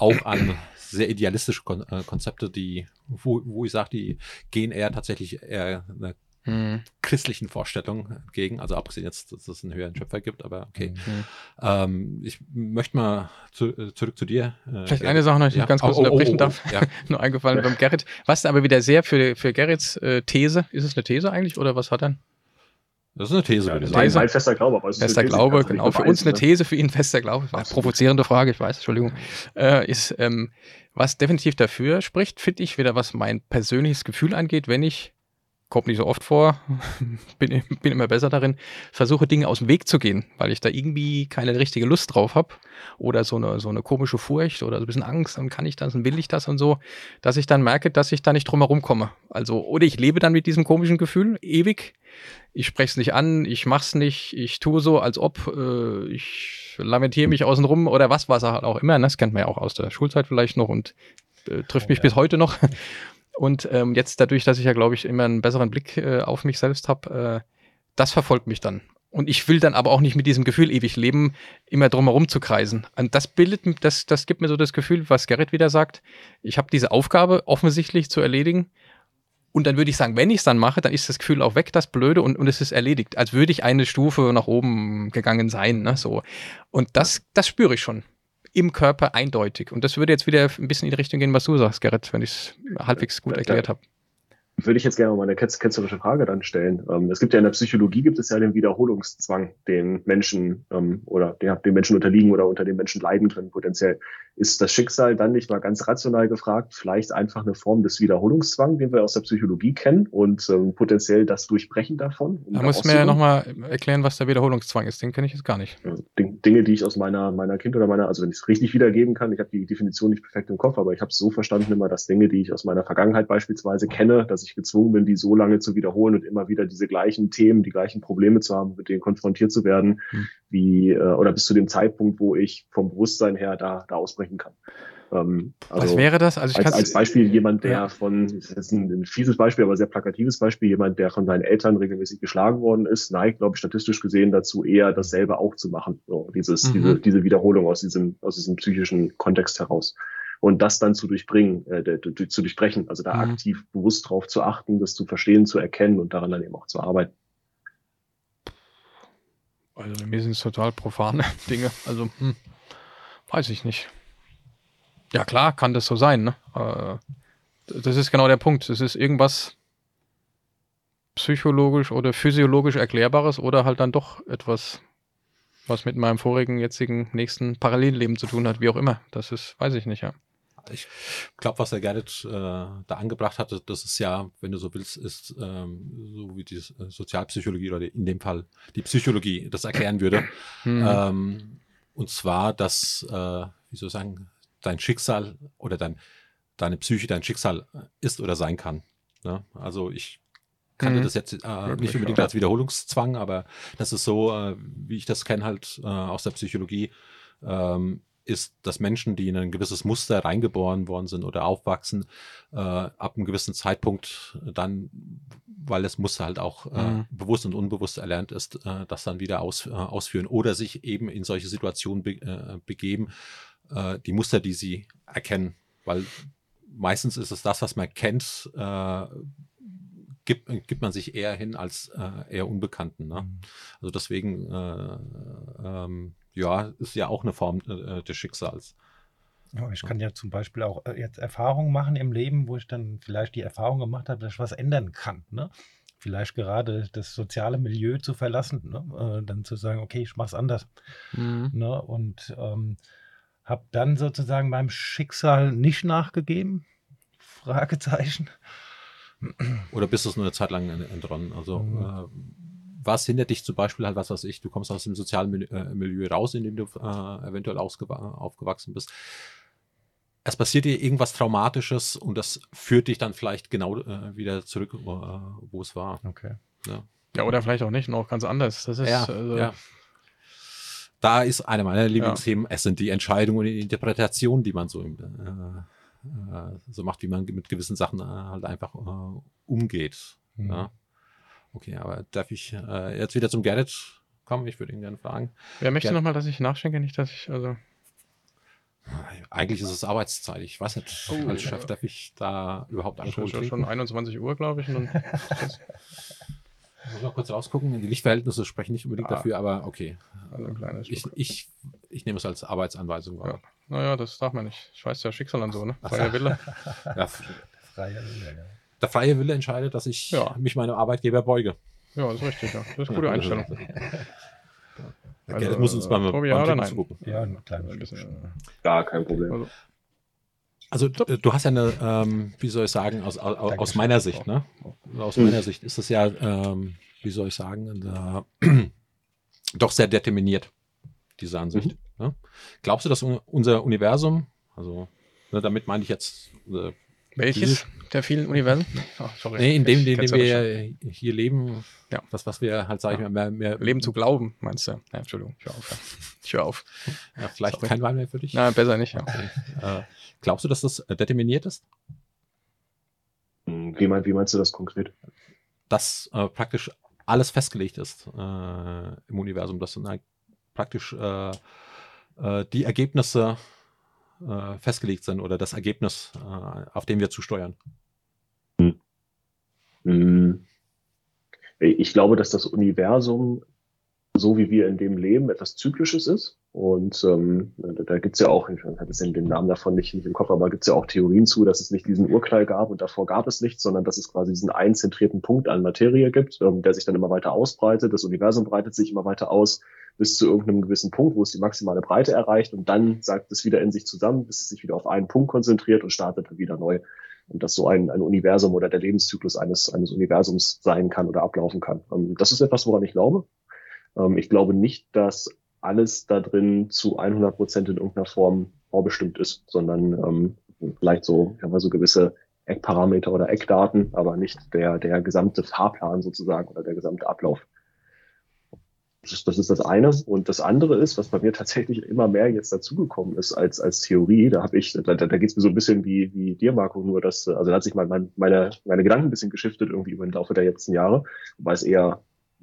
auch an sehr idealistische Kon äh, Konzepte, die, wo, wo ich sage, die gehen eher tatsächlich eher einer hm. christlichen Vorstellung entgegen. Also abgesehen jetzt, dass es einen höheren Schöpfer gibt, aber okay. Mhm. Ähm, ich möchte mal zu, äh, zurück zu dir. Äh, Vielleicht eine Sache noch, die ja. ich ganz kurz oh, oh, unterbrechen oh, oh, darf. Ja. [LAUGHS] Nur eingefallen beim Gerrit. Was aber wieder sehr für, für Gerrits äh, These, ist es eine These eigentlich oder was hat er? Das ist eine These. Ja, das mein, mein fester Glaube. Aber fester Glaube, also genau. Für uns eine ne? These, für ihn fester Glaube. Eine provozierende Frage, ich weiß, Entschuldigung. Äh, ist, ähm, was definitiv dafür spricht, finde ich, wieder was mein persönliches Gefühl angeht, wenn ich kommt nicht so oft vor, [LAUGHS] bin, bin immer besser darin, versuche Dinge aus dem Weg zu gehen, weil ich da irgendwie keine richtige Lust drauf habe oder so eine, so eine komische Furcht oder so ein bisschen Angst, dann kann ich das und will ich das und so, dass ich dann merke, dass ich da nicht drum herum komme. Also, oder ich lebe dann mit diesem komischen Gefühl ewig. Ich spreche es nicht an, ich mache es nicht, ich tue so, als ob, äh, ich lamentiere mich außen rum oder was, was halt auch immer. Ne? Das kennt man ja auch aus der Schulzeit vielleicht noch und äh, trifft oh, mich ja. bis heute noch. Und ähm, jetzt dadurch, dass ich ja, glaube ich, immer einen besseren Blick äh, auf mich selbst habe, äh, das verfolgt mich dann. Und ich will dann aber auch nicht mit diesem Gefühl ewig leben, immer drumherum zu kreisen. Und das bildet, das, das gibt mir so das Gefühl, was Gerrit wieder sagt. Ich habe diese Aufgabe offensichtlich zu erledigen. Und dann würde ich sagen, wenn ich es dann mache, dann ist das Gefühl auch weg, das Blöde, und, und es ist erledigt. Als würde ich eine Stufe nach oben gegangen sein. Ne? So. Und das, das spüre ich schon im Körper eindeutig. Und das würde jetzt wieder ein bisschen in die Richtung gehen, was du sagst, Gerrit, wenn ich es halbwegs gut erklärt habe würde ich jetzt gerne mal eine ketzerische Frage dann stellen. Ähm, es gibt ja in der Psychologie gibt es ja den Wiederholungszwang, den Menschen ähm, oder der den Menschen unterliegen oder unter den Menschen leiden können potenziell. Ist das Schicksal dann nicht mal ganz rational gefragt, vielleicht einfach eine Form des Wiederholungszwangs, den wir aus der Psychologie kennen und ähm, potenziell das Durchbrechen davon? Um da muss mir ja nochmal erklären, was der Wiederholungszwang ist. Den kenne ich jetzt gar nicht. Dinge, die ich aus meiner meiner Kind oder meiner, also wenn ich es richtig wiedergeben kann, ich habe die Definition nicht perfekt im Kopf, aber ich habe es so verstanden immer, dass Dinge, die ich aus meiner Vergangenheit beispielsweise kenne, dass ich gezwungen bin, die so lange zu wiederholen und immer wieder diese gleichen Themen, die gleichen Probleme zu haben, mit denen konfrontiert zu werden, mhm. wie äh, oder bis zu dem Zeitpunkt, wo ich vom Bewusstsein her da, da ausbrechen kann. Ähm, also Was wäre das? Also als, als Beispiel jemand, der ja. von, das ist ein, ein fieses Beispiel, aber sehr plakatives Beispiel, jemand, der von seinen Eltern regelmäßig geschlagen worden ist, neigt, glaube ich, statistisch gesehen dazu, eher dasselbe auch zu machen. So, dieses, mhm. diese, diese Wiederholung aus diesem, aus diesem psychischen Kontext heraus und das dann zu durchbringen, äh, zu durchbrechen, also da mhm. aktiv bewusst drauf zu achten, das zu verstehen, zu erkennen und daran dann eben auch zu arbeiten. Also mir sind es total profane [LAUGHS] Dinge. Also hm, weiß ich nicht. Ja klar, kann das so sein. Ne? Äh, das ist genau der Punkt. Es ist irgendwas psychologisch oder physiologisch Erklärbares oder halt dann doch etwas, was mit meinem vorigen, jetzigen, nächsten Parallelleben zu tun hat, wie auch immer. Das ist, weiß ich nicht, ja ich glaube, was der Gerrit äh, da angebracht hatte, das ist ja, wenn du so willst, ist ähm, so wie die äh, Sozialpsychologie oder in dem Fall die Psychologie das erklären würde. Mhm. Ähm, und zwar, dass, äh, wie soll ich sagen, dein Schicksal oder dein, deine Psyche dein Schicksal ist oder sein kann. Ne? Also ich kannte mhm. das jetzt äh, nicht unbedingt als Wiederholungszwang, aber das ist so, äh, wie ich das kenne halt äh, aus der Psychologie. Ähm, ist, dass Menschen, die in ein gewisses Muster reingeboren worden sind oder aufwachsen, äh, ab einem gewissen Zeitpunkt dann, weil das Muster halt auch äh, mhm. bewusst und unbewusst erlernt ist, äh, das dann wieder aus, äh, ausführen oder sich eben in solche Situationen be äh, begeben, äh, die Muster, die sie erkennen. Weil meistens ist es das, was man kennt, gibt, gibt man sich eher hin als eher Unbekannten. Ne? Mhm. Also deswegen ähm, ja, ist ja auch eine Form äh, des Schicksals. Ja, ich kann ja zum Beispiel auch äh, jetzt Erfahrungen machen im Leben, wo ich dann vielleicht die Erfahrung gemacht habe, dass ich was ändern kann. Ne? Vielleicht gerade das soziale Milieu zu verlassen, ne? äh, dann zu sagen, okay, ich mache es anders. Mhm. Ne? Und ähm, habe dann sozusagen meinem Schicksal nicht nachgegeben, Fragezeichen. Oder bist du es nur eine Zeit lang entronnen? Also Mhm. äh, was hindert dich zum Beispiel halt, was weiß ich, du kommst aus dem sozialen Milieu, äh, Milieu raus, in dem du äh, eventuell aufgewachsen bist. Es passiert dir irgendwas Traumatisches und das führt dich dann vielleicht genau äh, wieder zurück, äh, wo es war. Okay. Ja, oder vielleicht auch nicht, noch ganz anders. Das ist, ja, also, ja. Da ist eine meiner Lieblingsthemen, es sind die Entscheidungen und die Interpretationen, die man so, äh, äh, so macht, wie man mit gewissen Sachen äh, halt einfach äh, umgeht. Mhm. Ja. Okay, aber darf ich äh, jetzt wieder zum Gerrit kommen? Ich würde ihn gerne fragen. Wer möchte Ja. nochmal, dass ich nachschenke? Nicht, dass ich, also. Eigentlich ist es Arbeitszeit. Ich weiß nicht, Oh, als ja. Chef darf ich da überhaupt ja trinken? schon 21 Uhr, glaube ich. [LAUGHS] Und das, Muss mal kurz rausgucken. Die Lichtverhältnisse sprechen nicht unbedingt Ah. dafür, aber okay. also ein kleines Ich, ich, ich nehme es als Arbeitsanweisung wahr. Naja, das darf man nicht. Ich weiß ja Schicksal an so, ne? Freier Wille. [LAUGHS] Ja, Freier Wille, ja. der freie Wille entscheidet, dass ich Ja. mich meinem Arbeitgeber beuge. Ja, das ist richtig, ja. Das ist eine gute Einstellung. [LAUGHS] Der Also, Gerrit muss uns beim, Tobi, beim ja zugucken. Ja, ein kleines Ein bisschen, Gar kein Problem. Also d- du hast ja eine, ähm, wie soll ich sagen, aus, aus, aus Dankeschön. meiner Sicht, ne? Aus Mhm. meiner Sicht ist es ja, ähm, wie soll ich sagen, äh, [CLEARS THROAT] doch sehr determiniert, diese Ansicht. Ne? Glaubst du, dass un unser Universum, also ne, damit meine ich jetzt, äh, Welches der vielen Universen? [LAUGHS] Oh, sorry. nee, in dem, in dem wir hier leben, Ja. das, was wir halt, sag ich Ja. mal, mehr, mehr Leben zu glauben, meinst du? Ja, Entschuldigung, ich höre auf. Ja. Ich höre auf. ja, vielleicht Sorry. kein Wahl mehr für dich. Na, besser nicht, ja. Äh, glaubst du, dass das äh, determiniert ist? Hm, Wie, mein, wie meinst du das konkret? dass äh, praktisch alles festgelegt ist äh, im Universum, dass dann halt praktisch äh, äh, die Ergebnisse äh, festgelegt sind oder das Ergebnis, äh, auf dem wir zusteuern. Hm. Ich glaube, dass das Universum, so wie wir in dem leben, etwas Zyklisches ist. Und ähm, da, gibt's ja auch, ich habe jetzt den, Namen davon nicht, nicht im Kopf, aber gibt's ja auch Theorien zu, dass es nicht diesen Urknall gab und davor gab es nichts, sondern dass es quasi diesen einzentrierten Punkt an Materie gibt, ähm, der sich dann immer weiter ausbreitet. Das Universum breitet sich immer weiter aus bis zu irgendeinem gewissen Punkt, wo es die maximale Breite erreicht und dann sagt es wieder in sich zusammen, bis es sich wieder auf einen Punkt konzentriert und startet dann wieder neu. Und dass so ein, ein Universum oder der Lebenszyklus eines, eines Universums sein kann oder ablaufen kann. Ähm, das ist etwas, woran ich glaube. Ähm, ich glaube nicht, dass alles da drin zu 100 Prozent in irgendeiner Form vorbestimmt ist, sondern ähm, vielleicht so, ja, mal so gewisse Eckparameter oder Eckdaten, aber nicht der, der gesamte Fahrplan sozusagen oder der gesamte Ablauf. Das ist, das ist das eine. Und das andere ist, was bei mir tatsächlich immer mehr jetzt dazugekommen ist als, als Theorie. Da habe ich, da, da geht es mir so ein bisschen wie, wie dir, Marco, nur dass, also da hat sich mein, mein, meine, meine Gedanken ein bisschen geschiftet irgendwie über den Laufe der letzten Jahre, wobei es eher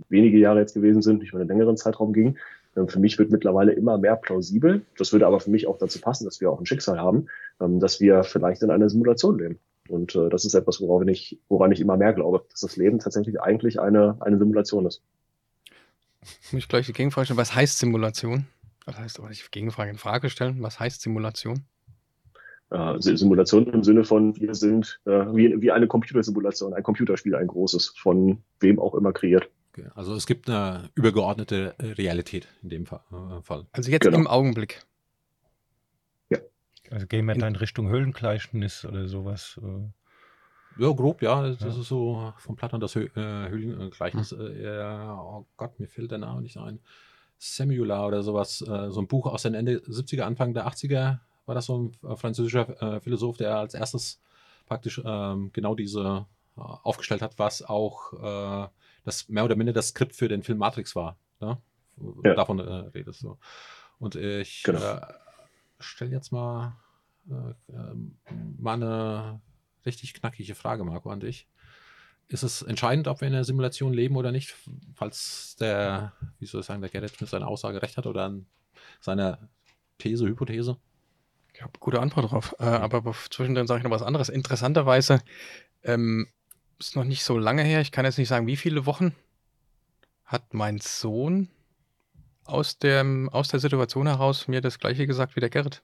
wenige Jahre jetzt gewesen sind, nicht über einen längeren Zeitraum ging. Ähm, Für mich wird mittlerweile immer mehr plausibel. Das würde aber für mich auch dazu passen, dass wir auch ein Schicksal haben, ähm, dass wir vielleicht in einer Simulation leben. Und äh, das ist etwas, woran ich, woran ich immer mehr glaube, dass das Leben tatsächlich eigentlich eine, eine Simulation ist. Muss ich gleich die Gegenfrage stellen. Was heißt Simulation? Was heißt aber nicht Gegenfrage in Frage stellen? Was heißt Simulation? Äh, Si- Simulation im Sinne von, wir sind äh, wie, wie eine Computersimulation, ein Computerspiel, ein großes, von wem auch immer kreiert. Okay. Also es gibt eine übergeordnete äh, Realität in dem äh, Fall. Also jetzt Genau. im Augenblick. Also gehen wir In- da in Richtung Höhlengleichnis oder sowas. äh. Ja, grob, ja. Das Ja. ist so von Platon das Hö äh, Höhlengleichnis. Äh, ja, oh Gott, mir fällt der Name nicht ein. Semula oder sowas. Äh, so ein Buch aus den Ende 70er, Anfang der 80er war das so ein äh, französischer äh, Philosoph, der als erstes praktisch ähm, genau diese äh, aufgestellt hat, was auch äh, das mehr oder minder das Skript für den Film Matrix war. Ne? Ja. Davon äh, redest du. Und ich Genau. äh, stelle jetzt mal, äh, ähm, mal eine richtig knackige Frage, Marco, an dich. Ist es entscheidend, ob wir in einer Simulation leben oder nicht, falls der, wie soll ich sagen, der Gerrit mit seiner Aussage recht hat oder an seiner These, Hypothese? Ich habe gute Antwort drauf. Äh, aber zwischendrin sage ich noch was anderes. Interessanterweise ähm, ist noch nicht so lange her. Ich kann jetzt nicht sagen, wie viele Wochen hat mein Sohn aus, dem, aus der Situation heraus mir das gleiche gesagt wie der Gerrit.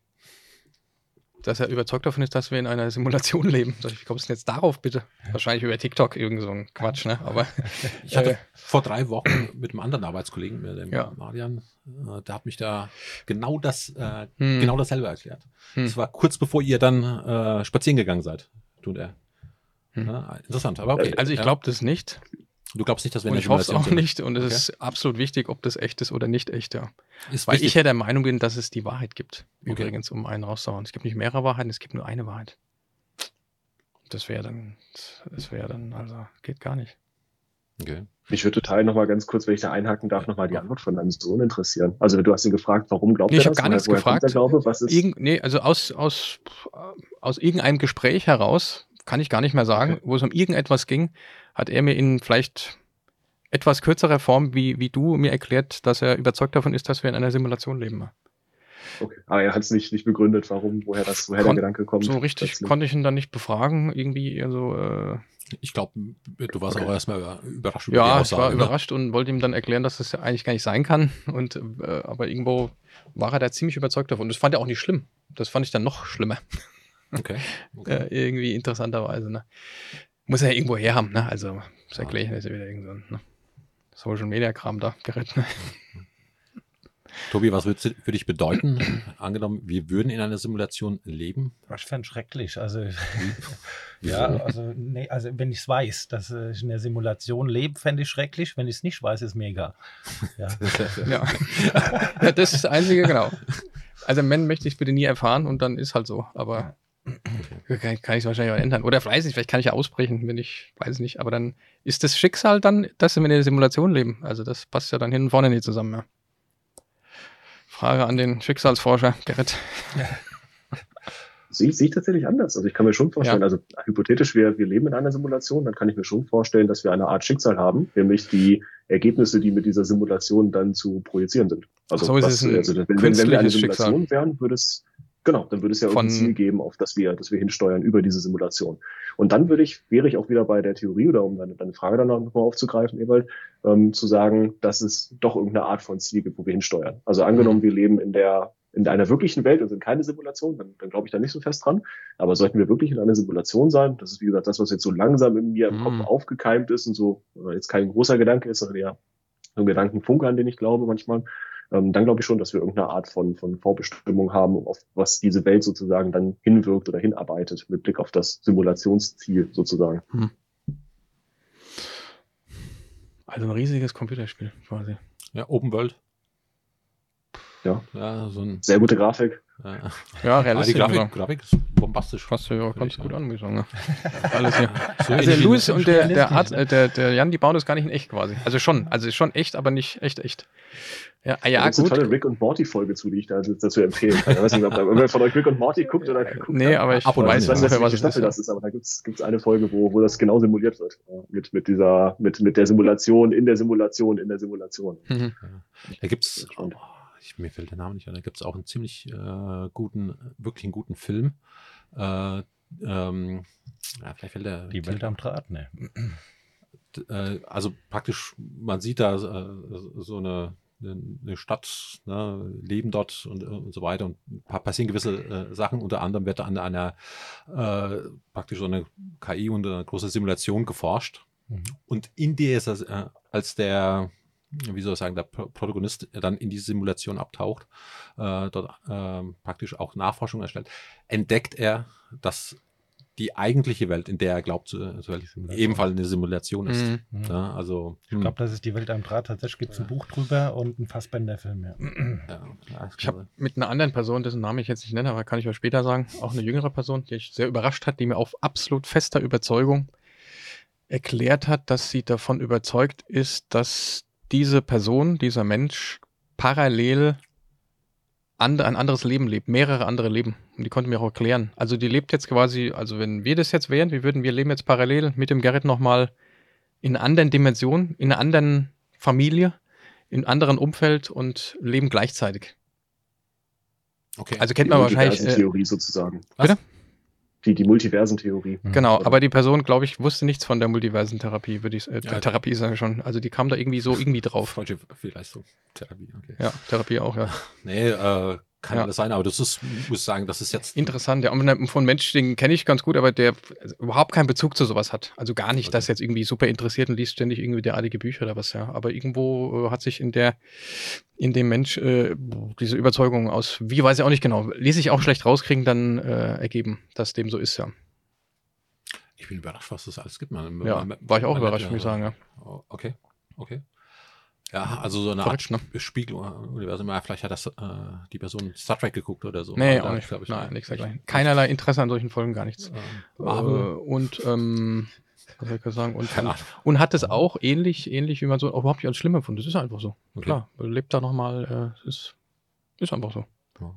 Dass er überzeugt davon ist, dass wir in einer Simulation [LAUGHS] leben. Sag ich, wie kommst du denn jetzt darauf bitte? Wahrscheinlich über TikTok, irgend so ein Quatsch, ne? Aber [LAUGHS] Ich hatte Äh. vor drei Wochen mit einem anderen Arbeitskollegen, mit dem Ja. Marian, äh, der hat mich da genau das, äh, hm, genau dasselbe erklärt. Hm. Das war kurz bevor ihr dann äh, spazieren gegangen seid. tut er. Hm. Ja, interessant, aber okay. Also ich glaube das nicht. Du glaubst nicht, dass wir Und in ich der hoffe es auch Simulation nicht. Und es Okay. ist absolut wichtig, ob das echt ist oder nicht echt, ja. Ist Weil wichtig. ich ja der Meinung bin, dass es die Wahrheit gibt. Okay. Übrigens, um einen rauszuhauen. Es gibt nicht mehrere Wahrheiten, es gibt nur eine Wahrheit. Das wäre dann, das wäre dann, also geht gar nicht. okay. Mich würde total nochmal ganz kurz, wenn ich da einhaken darf, nochmal die Antwort von deinem Sohn interessieren. Also du hast ihn gefragt, warum glaubt Nee, er ich hab das? gar nichts Woher kommt gefragt. Glaube? Was ist, Irgend, nee, also aus, aus, aus irgendeinem Gespräch heraus, kann ich gar nicht mehr sagen, Okay. wo es um irgendetwas ging, hat er mir in vielleicht etwas kürzerer Form, wie, wie du mir erklärt, dass er überzeugt davon ist, dass wir in einer Simulation leben. okay. Aber er hat es nicht, nicht begründet, warum, woher, das, woher Kon- der Gedanke kommt. So richtig plötzlich. konnte ich ihn dann nicht befragen, irgendwie eher so, äh, Ich glaube, du warst Okay. auch erstmal über- überrascht über die Ja, ich war ne? überrascht und wollte ihm dann erklären, dass das ja eigentlich gar nicht sein kann. Und äh, aber irgendwo war er da ziemlich überzeugt davon. Das fand er auch nicht schlimm. Das fand ich dann noch schlimmer. Okay. [LAUGHS] okay. Äh, irgendwie interessanterweise. Ne? Muss er ja irgendwo her haben, ne? Also, das erkläre ich, das ist ja wieder irgend so ein ne? Social Media Kram da gerät. Ne? Tobi, was würde es für dich bedeuten? [CLEARS THROAT] Angenommen, wir würden in einer Simulation leben. Ich fände schrecklich. Also, [LAUGHS] ja, also, nee, also wenn ich es weiß, dass äh, ich in der Simulation lebe, fände ich schrecklich. Wenn ich es nicht weiß, ist mega. Ja. [LAUGHS] Ja. ja, das ist das Einzige, genau. Also, Men möchte ich bitte nie erfahren und dann ist halt so. Aber [CLEARS THROAT] kann, kann ich es wahrscheinlich auch ändern. Oder weiß nicht, vielleicht kann ich ja ausbrechen, wenn ich, weiß nicht. Aber dann ist das Schicksal dann, dass wir in der Simulation leben. Also, das passt ja dann hin und vorne nicht zusammen. Ja. Frage an den Schicksalsforscher, Gerrit. [LAUGHS] Sehe sehe ich tatsächlich anders. Also ich kann mir schon vorstellen, Ja. also hypothetisch, wir, wir leben in einer Simulation, dann kann ich mir schon vorstellen, dass wir eine Art Schicksal haben, nämlich die Ergebnisse, die mit dieser Simulation dann zu projizieren sind. Also, So ist was, es ein also wenn, wenn, wir eine Simulation Schicksal. wären, würde es, genau, dann würde es ja Von- irgendein Ziel geben, auf das wir, das wir hinsteuern über diese Simulation. Und dann würde ich, wäre ich auch wieder bei der Theorie, oder um deine, deine Frage dann noch mal aufzugreifen, Ewald, ähm, zu sagen, dass es doch irgendeine Art von Ziel gibt, wo wir hinsteuern. Also angenommen, Mhm. wir leben in der in einer wirklichen Welt und sind keine Simulation, dann, dann glaube ich da nicht so fest dran. Aber sollten wir wirklich in einer Simulation sein, das ist wie gesagt das, was jetzt so langsam in mir im Mhm. Kopf aufgekeimt ist und so jetzt kein großer Gedanke ist, sondern eher so ein Gedankenfunke, an den ich glaube manchmal, ähm, dann glaube ich schon, dass wir irgendeine Art von, von Vorbestimmung haben, auf was diese Welt sozusagen dann hinwirkt oder hinarbeitet, mit Blick auf das Simulationsziel sozusagen. Also ein riesiges Computerspiel quasi. Ja, Open World. Ja. Ja, so ein. Sehr gute Grafik. Ja. Ja, Ah, die realistisch. Grafik, Grafik. Grafik ist bombastisch. Fasst ja Würde ganz gut sagen. an, muss ich sagen. ne? [LAUGHS] Alles hier. So Also der Louis und der, der, realistisch, Art, äh, der, der Jan, die bauen das gar nicht in echt quasi. Also schon, also schon echt, aber nicht echt echt. Ja, ah, Da ja eine gut. tolle Rick und Morty Folge zu, die ich da dazu empfehlen kann. Ich weiß nicht, ob da irgendwer von euch Rick und Morty guckt oder geguckt Nee, aber ich Ab und an, weiß Ich weiß ja. nicht, was welche es. Staffel ja. das ist, aber da gibt's gibt's eine Folge, wo, wo das genau simuliert wird. Ja, Mit, mit dieser, mit, mit der Simulation, in der Simulation, in der Simulation. Mhm. Da gibt's, oh. Ich, mir fällt der Name nicht ein, da gibt's auch einen ziemlich äh, guten, wirklich einen guten Film. Äh, ähm, ja, vielleicht fällt der. Die Welt am Draht, ne? äh, also praktisch, man sieht da äh, so eine, eine Stadt, ne, leben dort und, und so weiter und pa- passieren gewisse äh, Sachen. Unter anderem wird an einer äh, praktisch so eine KI und eine große Simulation geforscht. Mhm. Und in dieser, äh, als der, wie soll ich sagen, der Pro- Protagonist dann in diese Simulation abtaucht, äh, dort äh, praktisch auch Nachforschung erstellt, entdeckt er, dass die eigentliche Welt, in der er glaubt, zu, zu Simulation. ebenfalls eine Simulation ist. Mhm. Mhm. Ja, also, Ich glaube, das ist die Welt am Draht. Tatsächlich gibt es ein Buch drüber und einen Fassbender-Film. Ja. ja, ja, Ich habe mit einer anderen Person, dessen Namen ich jetzt nicht nenne, aber kann ich euch später sagen, auch eine jüngere Person, die mich sehr überrascht hat, die mir auf absolut fester Überzeugung erklärt hat, dass sie davon überzeugt ist, dass diese Person, dieser Mensch parallel ande, ein anderes Leben lebt, mehrere andere Leben. Und die konnte mir auch erklären. Also die lebt jetzt quasi, also wenn wir das jetzt wären, wir würden, wir leben jetzt parallel mit dem Gerrit nochmal in einer anderen Dimension, in einer anderen Familie, in einem anderen Umfeld und leben gleichzeitig. okay. Also kennt man wahrscheinlich. Äh, Multiversentheorie sozusagen. Was? bitte? Die, die Multiversentheorie. Mhm. genau, aber die Person, glaube ich, wusste nichts von der multiversen Therapie, würde ich äh, Ja. Therapie sagen schon. Also die kam da irgendwie so [LAUGHS] irgendwie drauf. Falsche Fehlleistung. Therapie, okay. Ja, Therapie auch, ja. Nee, äh, kann Ja. alles sein, aber das ist, muss ich sagen, das ist jetzt. Interessant, ja. Und ne, von Mensch, den kenne ich ganz gut, aber der also überhaupt keinen Bezug zu sowas hat. Also gar nicht, dass Okay. jetzt irgendwie super interessiert und liest ständig irgendwie derartige Bücher oder was, ja. Aber irgendwo äh, hat sich in der, in dem Mensch äh, diese Überzeugung aus, wie weiß ich auch nicht genau, ließ sich auch schlecht rauskriegen, dann äh, ergeben, dass dem so ist, ja. Ich bin überrascht, was das alles gibt. Man, ja, man, war ich auch überrascht, muss ich sagen. Ja. Oh, okay, okay. Ja, also so eine Verrückt, Art ne? Spiegeluniversum. Ja, vielleicht hat das äh, die Person Star Trek geguckt oder so. Nee, auch nicht. Ich, Nein, nichts dergleichen. Keinerlei Interesse an solchen Folgen, gar nichts. Ähm, äh, und ähm, was soll ich sagen? Und, und hat es auch ähnlich, ähnlich wie man so überhaupt nicht als schlimm empfunden. Das ist einfach so. Okay. Klar, lebt da nochmal, äh, ist, ist einfach so. Ja.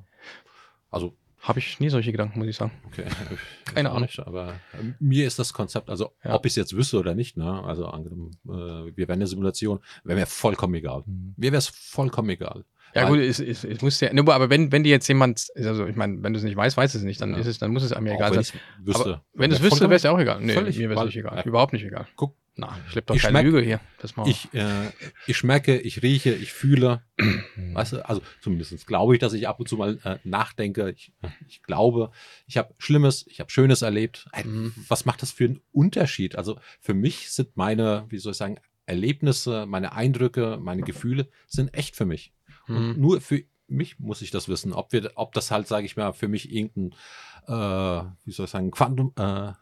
Also habe ich nie solche Gedanken, muss ich sagen. Okay. [LAUGHS] Keine Ahnung. Nicht, aber äh, mir ist das Konzept, also ja. ob ich es jetzt wüsste oder nicht, ne? also angenommen, äh, wir wären eine Simulation, wäre mir vollkommen egal. Mhm. Mir wäre es vollkommen egal. Ja gut, es, es, es muss ja, aber wenn, wenn die jetzt jemand, also ich meine, wenn du es nicht weißt, weiß es nicht, dann ja. ist es, dann muss es einem egal sein. Wüsste, aber wenn du es wüsste, wäre es ja auch egal. Nee, völlig, mir wäre es nicht egal. Ja. Überhaupt nicht egal. Guck, na, ich lebe doch ich keine schmeck, Lüge hier. Das. Ich, äh, ich schmecke, ich rieche, ich fühle. [CLEARS THROAT] weißt du, also zumindest glaube ich, dass ich ab und zu mal äh, nachdenke. Ich, ich glaube, ich habe Schlimmes, ich habe Schönes erlebt. Mhm. Was macht das für einen Unterschied? Also für mich sind meine, wie soll ich sagen, Erlebnisse, meine Eindrücke, meine Gefühle sind echt für mich. Und mhm. nur für mich muss ich das wissen, ob wir, ob das halt, sage ich mal, für mich irgendein, äh, wie soll ich sagen, Quantum, äh,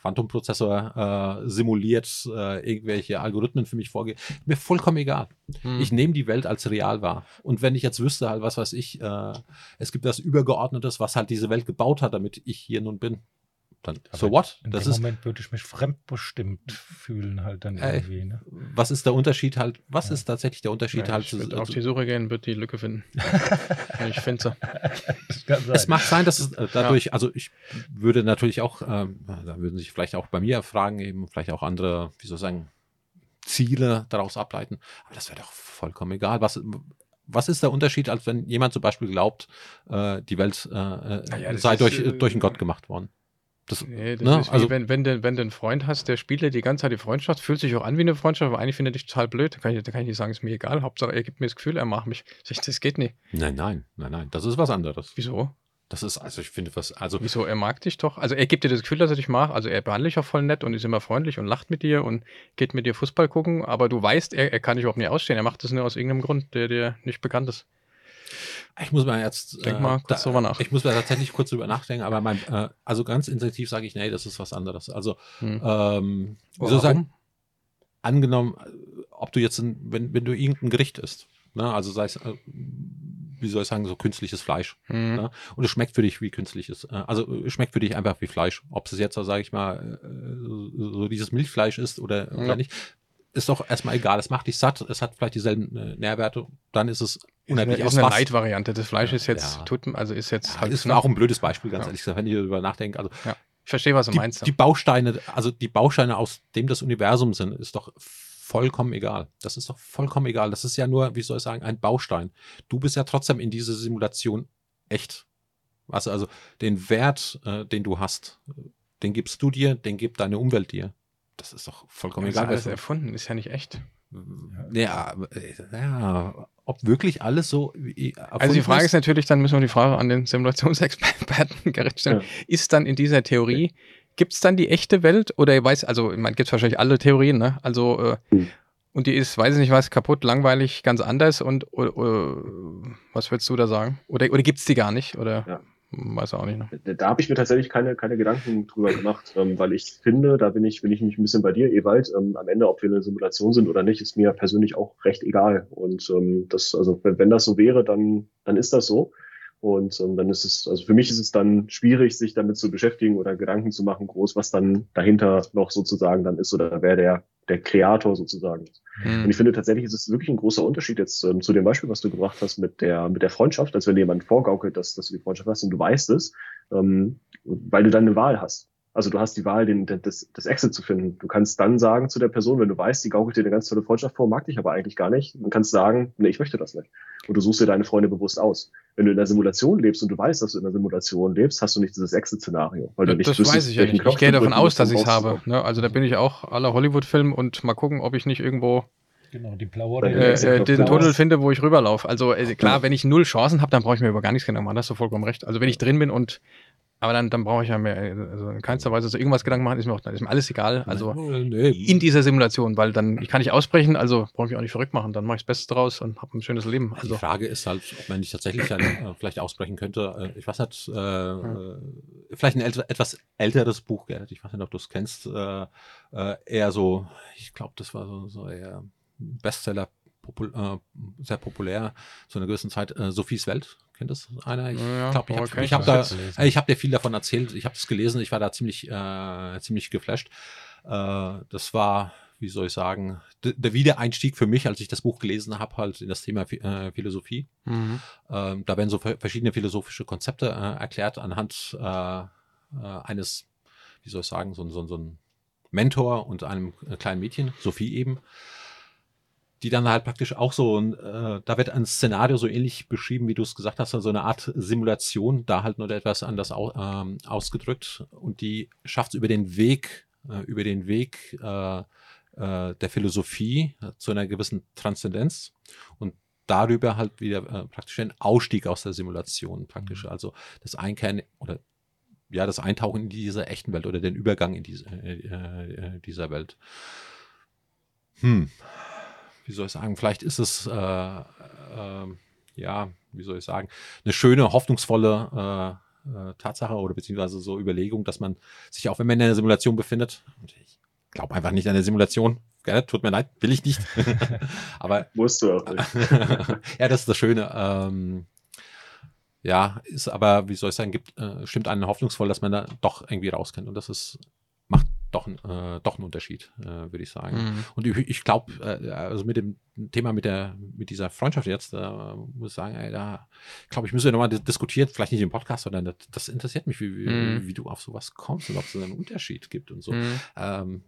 Quantumprozessor äh, simuliert, äh, irgendwelche Algorithmen für mich vorgehen. Mir vollkommen egal. Hm. Ich nehme die Welt als real wahr. Und wenn ich jetzt wüsste, halt, was weiß ich, äh, es gibt das Übergeordnetes, was halt diese Welt gebaut hat, damit ich hier nun bin, dann Aber so what? In das dem ist, Moment würde ich mich fremdbestimmt fühlen halt dann irgendwie. Ne? Was ist der Unterschied halt? Was ja. ist tatsächlich der Unterschied ja, halt? Ich würde auf die Suche gehen, wird die Lücke finden. [LAUGHS] ich finde sie. Es mag sein, dass es äh, dadurch, ja. also ich würde natürlich auch, ähm, da würden sich vielleicht auch bei mir Fragen eben, vielleicht auch andere, wie soll ich sagen, Ziele daraus ableiten. Aber das wäre doch vollkommen egal. Was, was ist der Unterschied, als wenn jemand zum Beispiel glaubt, äh, die Welt äh, ja, sei durch, ist, durch einen Gott gemacht worden? Das, nee, das ne? ist also, wenn, wenn, du, wenn du einen Freund hast, der spielt dir die ganze Zeit die Freundschaft, fühlt sich auch an wie eine Freundschaft, aber eigentlich findet er dich total blöd. Da kann, ich, da kann ich nicht sagen, ist mir egal. Hauptsache, er gibt mir das Gefühl, er macht mich. Das geht nicht. Nein, nein, nein, nein. Das ist was anderes. Wieso? Das ist, also ich finde was, also. Wieso, er mag dich doch? Also er gibt dir das Gefühl, dass er dich mag. Also er behandelt dich auch voll nett und ist immer freundlich und lacht mit dir und geht mit dir Fußball gucken, aber du weißt, er, er kann dich überhaupt nicht ausstehen. Er macht das nur aus irgendeinem Grund, der dir nicht bekannt ist. Ich muss mal jetzt. Denk mal äh, kurz drüber nach. Ich muss mal tatsächlich kurz drüber nachdenken, aber mein, äh, also ganz instinktiv sage ich, nee, das ist was anderes. Also, hm. ähm, wie soll ich sagen, angenommen, ob du jetzt, ein, wenn, wenn du irgendein Gericht isst, ne, also sei es, äh, wie soll ich sagen, so künstliches Fleisch. Hm. Ne, und es schmeckt für dich wie künstliches, äh, also es schmeckt für dich einfach wie Fleisch. Ob es jetzt, sage ich mal, äh, so dieses Milchfleisch ist oder, ja. oder nicht, ist doch erstmal egal. Es macht dich satt, es hat vielleicht dieselben äh, Nährwerte, dann ist es unheimlich ist eine, eine Light-Variante. Das Fleisch ist jetzt, tut, also ist jetzt ja, halt. Ist auch ein blödes Beispiel, ganz ehrlich gesagt, wenn ich darüber nachdenke. Also. Ich verstehe, was du die, meinst. Die Bausteine, also die Bausteine, aus dem das Universum sind, ist doch vollkommen egal. Das ist doch vollkommen egal. Das ist ja nur, wie soll ich sagen, ein Baustein. Du bist ja trotzdem in diese Simulation echt. Was also den Wert, äh, den du hast, den gibst du dir, den gibt deine Umwelt dir. Das ist doch vollkommen ja, egal. Das ist alles erfunden, ist ja nicht echt. Ja, ja, ob wirklich alles so. Also die Frage ist? ist natürlich, dann müssen wir die Frage an den Simulationsexperten [LAUGHS] Gerrit stellen. Ja. Ist dann in dieser Theorie, gibt es dann die echte Welt? Oder ihr weiß, also man gibt es wahrscheinlich alle Theorien, ne? Also äh, hm. und die ist, weiß ich nicht was, kaputt, langweilig, ganz anders und oder, oder, was würdest du da sagen? Oder, oder gibt es die gar nicht? Oder? Ja. Weiß auch nicht. Ne? Da, habe ich mir tatsächlich keine, keine Gedanken drüber gemacht, ähm, weil ich finde, da bin ich, bin ich mich ein bisschen bei dir, Ewald. Ähm, am Ende, ob wir eine Simulation sind oder nicht, ist mir persönlich auch recht egal. Und ähm, das, also wenn, wenn das so wäre, dann, dann ist das so. Und ähm, dann ist es, also für mich ist es dann schwierig, sich damit zu beschäftigen oder Gedanken zu machen, groß, was dann dahinter noch sozusagen dann ist oder wer der der Kreator sozusagen. Mhm. Und ich finde tatsächlich ist es wirklich ein großer Unterschied jetzt ähm, zu dem Beispiel, was du gebracht hast mit der, mit der Freundschaft, als wenn jemand vorgaukelt, dass, dass du die Freundschaft hast und du weißt es, ähm, weil du dann eine Wahl hast. Also du hast die Wahl, den, das, das Exit zu finden. Du kannst dann sagen zu der Person, wenn du weißt, die gaukelt dir eine ganz tolle Freundschaft vor, mag dich aber eigentlich gar nicht, dann kannst sagen, nee, ich möchte das nicht. Und du suchst dir deine Freunde bewusst aus. Wenn du in der Simulation lebst und du weißt, dass du in der Simulation lebst, hast du nicht dieses Exit-Szenario. Weil du nicht das weiß ich ja nicht. Ich gehe davon aus, dass ich es habe. Ne? Also da bin ich auch aller Hollywood-Film und mal gucken, ob ich nicht irgendwo Genau, die blaue äh, äh, den Tunnel finde, wo ich rüberlaufe. Also äh, klar, wenn ich null Chancen habe, dann brauche ich mir über gar nichts Gedanken machen. Da hast du vollkommen recht. Also wenn ich drin bin und Aber dann, dann brauche ich ja mehr, also in keinster Weise so irgendwas Gedanken machen, ist mir auch ist mir alles egal. Also nee, in dieser Simulation, weil dann, ich kann nicht ausbrechen, also brauche ich mich auch nicht verrückt machen. Dann mache ich das Beste draus und habe ein schönes Leben. Die Also Frage ist halt, ob man nicht tatsächlich dann, äh, vielleicht ausbrechen könnte. Äh, ich weiß nicht, äh, äh, vielleicht ein älter, etwas älteres Buch, Gerrit, ich weiß nicht, ob du es kennst. Äh, äh, eher so, ich glaube, das war so, so eher Bestseller, popul äh, sehr populär zu einer gewissen Zeit. Äh, Sophies Welt, kennt das einer? Ich Ja, glaube, ich habe ich hab da, äh, ich hab dir viel davon erzählt. Ich habe das gelesen. Ich war da ziemlich, äh, ziemlich geflasht. Äh, das war, wie soll ich sagen, der Wiedereinstieg für mich, als ich das Buch gelesen habe, halt in das Thema äh, Philosophie. mhm. Ähm, da werden so ver- verschiedene philosophische Konzepte äh, erklärt anhand äh, äh, eines, wie soll ich sagen, so, ein- so, so ein Mentor und einem kleinen Mädchen, Sophie eben, die dann halt praktisch auch so, äh, da wird ein Szenario so ähnlich beschrieben, wie du es gesagt hast, also eine Art Simulation, da halt nur etwas anders au, ähm, ausgedrückt. Und die schafft es über den Weg, äh, über den Weg äh, äh, der Philosophie äh, zu einer gewissen Transzendenz und darüber halt wieder äh, praktisch ein Ausstieg aus der Simulation praktisch, also das Einkehren oder ja, das Eintauchen in diese echten Welt oder den Übergang in diese, äh, äh, dieser Welt. Hm, wie soll ich sagen, vielleicht ist es, äh, äh, ja, wie soll ich sagen, eine schöne, hoffnungsvolle äh, äh, Tatsache oder beziehungsweise so Überlegung, dass man sich auch, wenn man in einer Simulation befindet, ich glaube einfach nicht an der Simulation, gell, tut mir leid, will ich nicht, [LAUGHS] aber Musst du auch nicht. [LAUGHS] ja, das ist das Schöne. Ähm, ja, ist aber, wie soll ich sagen, gibt, äh, stimmt einen hoffnungsvoll, dass man da doch irgendwie rauskennt. Und das ist, doch, ein- äh, doch einen Unterschied, äh, würde ich sagen. Mhm. Und ich, ich glaube, äh, also mit dem Thema mit der, mit dieser Freundschaft jetzt, äh, muss ich sagen, ey, da glaube ich, müssen wir nochmal diskutieren, vielleicht nicht im Podcast, sondern das, das interessiert mich, wie, wie, Mhm. wie du auf sowas kommst und ob es einen Unterschied gibt und so. Mhm. Ähm,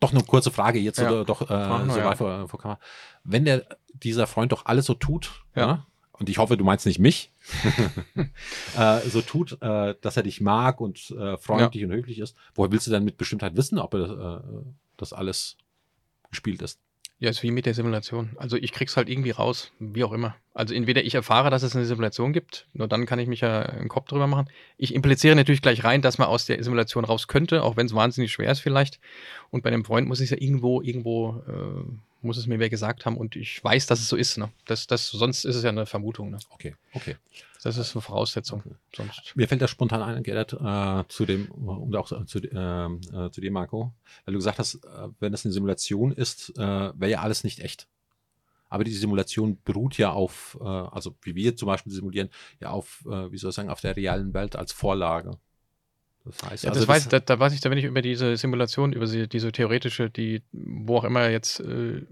doch eine kurze Frage jetzt Ja. oder doch äh, Fragen so ja. vor, vor Kamera. Wenn der dieser Freund doch alles so tut, Ja. ja. Und ich hoffe, du meinst nicht mich, [LAUGHS] [LAUGHS] äh, so tut, äh, dass er dich mag und äh, freundlich und höflich ist, woher willst du denn mit Bestimmtheit wissen, ob er, äh, das alles gespielt ist? Ja, ist wie mit der Simulation. Also ich krieg's halt irgendwie raus, wie auch immer. Also entweder ich erfahre, dass es eine Simulation gibt, nur dann kann ich mich ja einen Kopf drüber machen. Ich impliziere natürlich gleich rein, dass man aus der Simulation raus könnte, auch wenn es wahnsinnig schwer ist vielleicht. Und bei einem Freund muss ich ja irgendwo, irgendwo, äh, muss es mir wer gesagt haben und ich weiß, dass es so ist. Ne? Das, das, sonst ist es ja eine Vermutung. Ne? Okay, okay. Das ist eine Voraussetzung. Sonst. Mir fällt das spontan ein, Gerrit, äh, zu dem, und auch zu, zu, ähm, äh, zu dir, Marco, weil du gesagt hast, äh, wenn das eine Simulation ist, äh, wäre ja alles nicht echt. Aber die Simulation beruht ja auf, äh, also wie wir zum Beispiel simulieren, ja auf, äh, wie soll ich sagen, auf der realen Welt als Vorlage. Das heißt, Ja, also das weiß, da, da weiß ich, da wenn ich über diese Simulation, über sie, diese theoretische, die, wo auch immer jetzt, äh,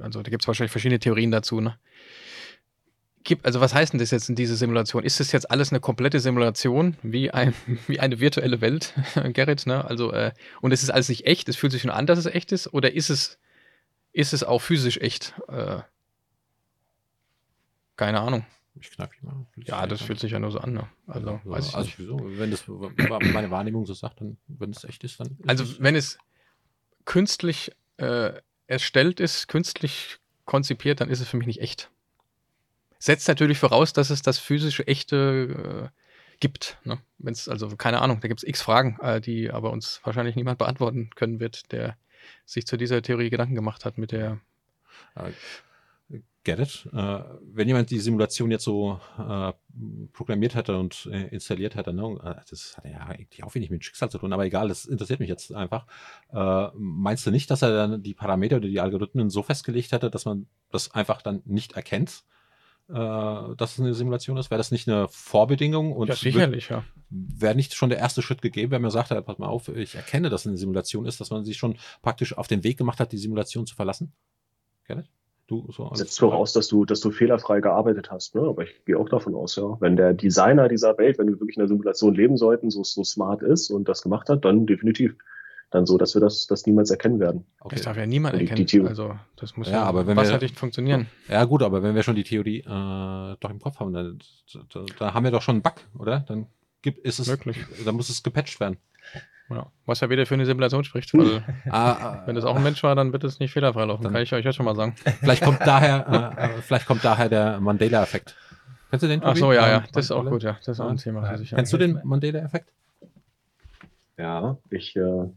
also da gibt es wahrscheinlich verschiedene Theorien dazu, ne? Gibt, also was heißt denn das jetzt in diese Simulation? Ist das jetzt alles eine komplette Simulation, wie, ein, [LAUGHS] wie eine virtuelle Welt, [LAUGHS] Gerrit, ne? Also, äh, und es ist alles nicht echt, es fühlt sich nur an, dass es echt ist, oder ist es, ist es auch physisch echt? Äh, keine Ahnung. Ich kneif mich mal. Ja, das fühlt sich ja nur so an, ne? Also, weiß ich also nicht. wieso? Wenn das meine Wahrnehmung so sagt, dann, wenn es echt ist, dann. ist Also es- wenn es künstlich äh, erstellt ist, künstlich konzipiert, dann ist es für mich nicht echt. Setzt natürlich voraus, dass es das physische Echte äh, gibt. Ne? Wenn es, also keine Ahnung, da gibt es x Fragen, äh, die aber uns wahrscheinlich niemand beantworten können wird, der sich zu dieser Theorie Gedanken gemacht hat mit der. Get it. Äh, wenn jemand die Simulation jetzt so äh, programmiert hätte und äh, installiert hätte, ne, äh, das hat ja eigentlich auch wenig mit Schicksal zu tun, aber egal, das interessiert mich jetzt einfach. Äh, meinst du nicht, dass er dann die Parameter oder die Algorithmen so festgelegt hätte, dass man das einfach dann nicht erkennt, äh, dass es eine Simulation ist? Wäre das nicht eine Vorbedingung? Und ja, sicherlich, ja. Wäre nicht schon der erste Schritt gegeben, wenn man sagt, ja, pass mal auf, ich erkenne, dass es eine Simulation ist, dass man sich schon praktisch auf den Weg gemacht hat, die Simulation zu verlassen? Get it? Du, so Setzt voraus, dass du, dass du fehlerfrei gearbeitet hast, ne? Aber ich gehe auch davon aus, ja. Wenn der Designer dieser Welt, wenn wir wirklich in der Simulation leben sollten, so, so smart ist und das gemacht hat, dann definitiv. Dann so, dass wir das, das niemals erkennen werden. Okay. Das darf ja niemand die- erkennen. die Theorie- also das muss Ja, ja, aber wenn wir- wasserdicht funktionieren. Ja, gut, aber wenn wir schon die Theorie äh, doch im Kopf haben, dann da, da haben wir doch schon einen Bug, oder? Dann gibt, ist es, Möglich. dann muss es gepatcht werden. Ja. Was ja wieder für eine Simulation spricht, weil [LAUGHS] Ah, wenn das auch ein Mensch war, dann wird es nicht fehlerfrei laufen, Dann- kann ich euch jetzt schon mal sagen. vielleicht kommt daher, äh, äh, vielleicht kommt daher der Mandela-Effekt. Kennst du den? Ach Tobi? so, ja, ja, Ähm, das ist auch gut, ja. Das ist auch ein Thema für sich. Ja. Kennst du den Mandela-Effekt? Ja, ich äh,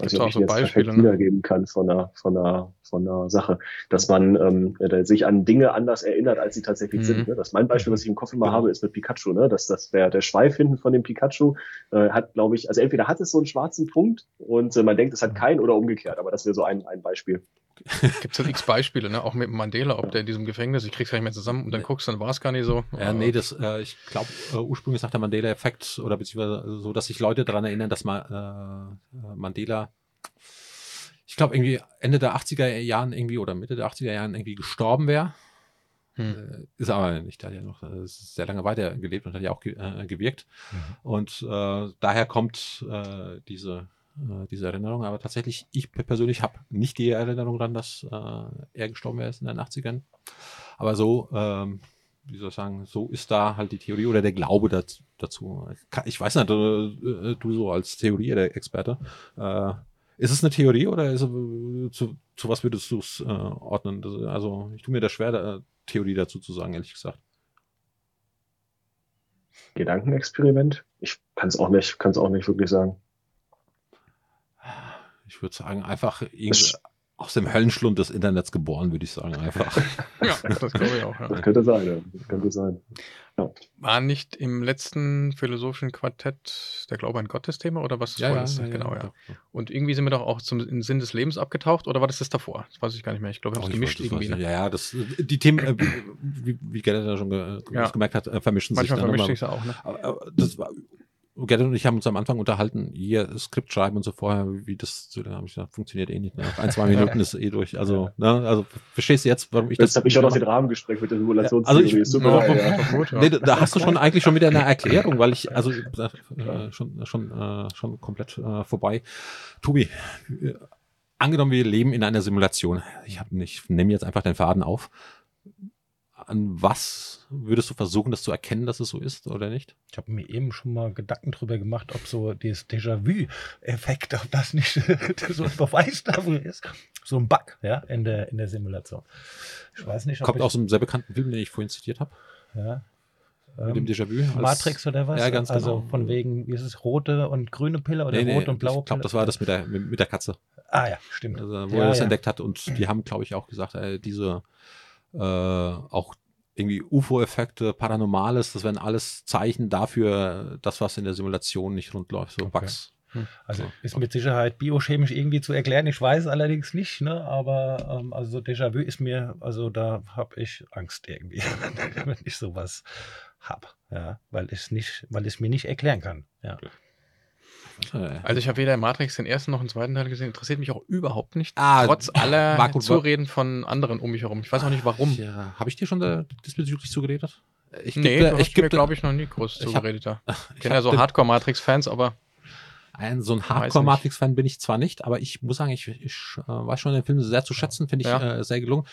weiß nicht, auch ob ich so jetzt Beispiele, ne? wiedergeben kann von einer, von einer, von einer Sache, dass man ähm, äh, sich an Dinge anders erinnert, als sie tatsächlich Mhm. sind. Ne? Das mein Beispiel, was ich im Kopf immer Genau. habe, ist mit Pikachu. Ne? Dass das der, der Schweif hinten von dem Pikachu äh, hat, glaube ich, also entweder hat es so einen schwarzen Punkt und äh, man denkt, es hat keinen oder umgekehrt. Aber das wäre so ein, ein Beispiel. Gibt es x Beispiele, ne? auch mit Mandela, ob der in diesem Gefängnis, ich krieg's gar nicht mehr zusammen und dann guckst du, dann war es gar nicht so. Ja, nee, das, äh, ich glaube, äh, ursprünglich sagt der Mandela-Effekt oder beziehungsweise so, dass sich Leute daran erinnern, dass mal äh, Mandela, ich glaube, irgendwie Ende der 80er Jahren irgendwie oder Mitte der 80er Jahren irgendwie gestorben wäre. Hm. Äh, Ist aber nicht, der hat ja noch äh, sehr lange weiter gelebt und hat ja auch ge äh, gewirkt. Und äh, daher kommt äh, diese, äh, diese Erinnerung. Aber tatsächlich, ich persönlich habe nicht die Erinnerung daran, dass äh, er gestorben wäre in den 80ern. Aber so, ähm, wie soll ich sagen, so ist da halt die Theorie oder der Glaube dazu. dazu. Ich weiß nicht, äh, du so als Theorie der Experte, äh, ist es eine Theorie oder ist, es, zu, zu was würdest du es äh, ordnen? Also ich tue mir da schwer, da, Theorie dazu zu sagen, ehrlich gesagt. Gedankenexperiment? Ich kann es auch nicht, kann es auch nicht wirklich sagen. Ich würde sagen, einfach aus dem Höllenschlund des Internets geboren, würde ich sagen, einfach. [LAUGHS] Ja, das glaube ich auch. Ja. Das könnte sein, ja. Das könnte sein. War nicht im letzten philosophischen Quartett der Glaube an Gott das Thema oder was das vorher ist? genau, ja. Und irgendwie sind wir doch auch zum in Sinn des Lebens abgetaucht oder war das das davor? Das weiß ich gar nicht mehr. Ich glaube, wir haben es gemischt irgendwie. Ne? Ja, ja, das, die Themen, äh, wie, wie Gerrit ja schon ge Ja. gemerkt hat, äh, vermischen Manchmal sich dann vermischt immer. sich auch. Ne? Aber, aber das war, Gerrit und ich haben uns am Anfang unterhalten, hier Skript schreiben und so vorher, wie das zu, da habe ich gesagt, funktioniert eh nicht. Ne? Nach ein, zwei [LAUGHS] Minuten ist eh durch. Also, ne, also verstehst du jetzt, warum ich Jetzt das. habe ich schon aus den Rahmen gesprengt mit der also Simulationstheorie. ich- Es tut mir Ja, ja. gut, ja. Nee, da, hast du schon eigentlich schon wieder eine Erklärung, weil ich, also äh, schon, schon, äh, schon komplett äh, vorbei. Tobi, äh, angenommen, wir leben in einer Simulation. Ich habe nicht, nehme jetzt einfach den Faden auf. An was würdest du versuchen, das zu erkennen, dass es so ist oder nicht? Ich habe mir eben schon mal Gedanken drüber gemacht, ob so dieses Déjà-vu-Effekt, ob das nicht [LAUGHS] so ein Beweis dafür ist. So ein Bug, ja, in der, in der Simulation. Ich weiß nicht, ob Kommt ich, aus einem sehr bekannten Film, den ich vorhin zitiert habe, ja, mit dem ähm, Déjà-vu. Matrix oder was? Ja, ganz also genau. von wegen, wie ist es, rote und grüne Pille oder Nee, nee, rote und blaue ich glaube, Pille? das war das mit der, mit, mit der Katze. Ah ja, stimmt. also, wo Ja, er das ja. entdeckt hat. Und die haben, glaube ich, auch gesagt, äh, diese äh, auch irgendwie UFO-Effekte, Paranormales, das wären alles Zeichen dafür, das, was in der Simulation nicht rund läuft, so Okay. Bugs. Also So. ist mit Sicherheit biochemisch irgendwie zu erklären. Ich weiß es allerdings nicht, ne? aber ähm, also so Déjà-vu ist mir, also da habe ich Angst irgendwie, [LAUGHS] wenn ich sowas habe. Ja, weil ich nicht, weil ich es mir nicht erklären kann. Ja. Äh, Also ich habe weder Matrix den ersten noch den zweiten Teil gesehen. Interessiert mich auch überhaupt nicht. Ah, trotz aller Zureden von anderen um mich herum. Ich weiß auch nicht warum. Ja, Habe ich dir schon da diesbezüglich zugeredet? Ich nee, geb du ich mir, glaube ich, noch nie groß hab- zugeredet. da. [LAUGHS] Ich kenne ja hab so Hardcore-Matrix-Fans, aber Ein, so ein. Hardcore-Matrix-Fan bin ich zwar nicht, aber ich muss sagen, ich, ich äh, weiß schon den Film sehr zu schätzen, finde ich Ja. äh, sehr gelungen.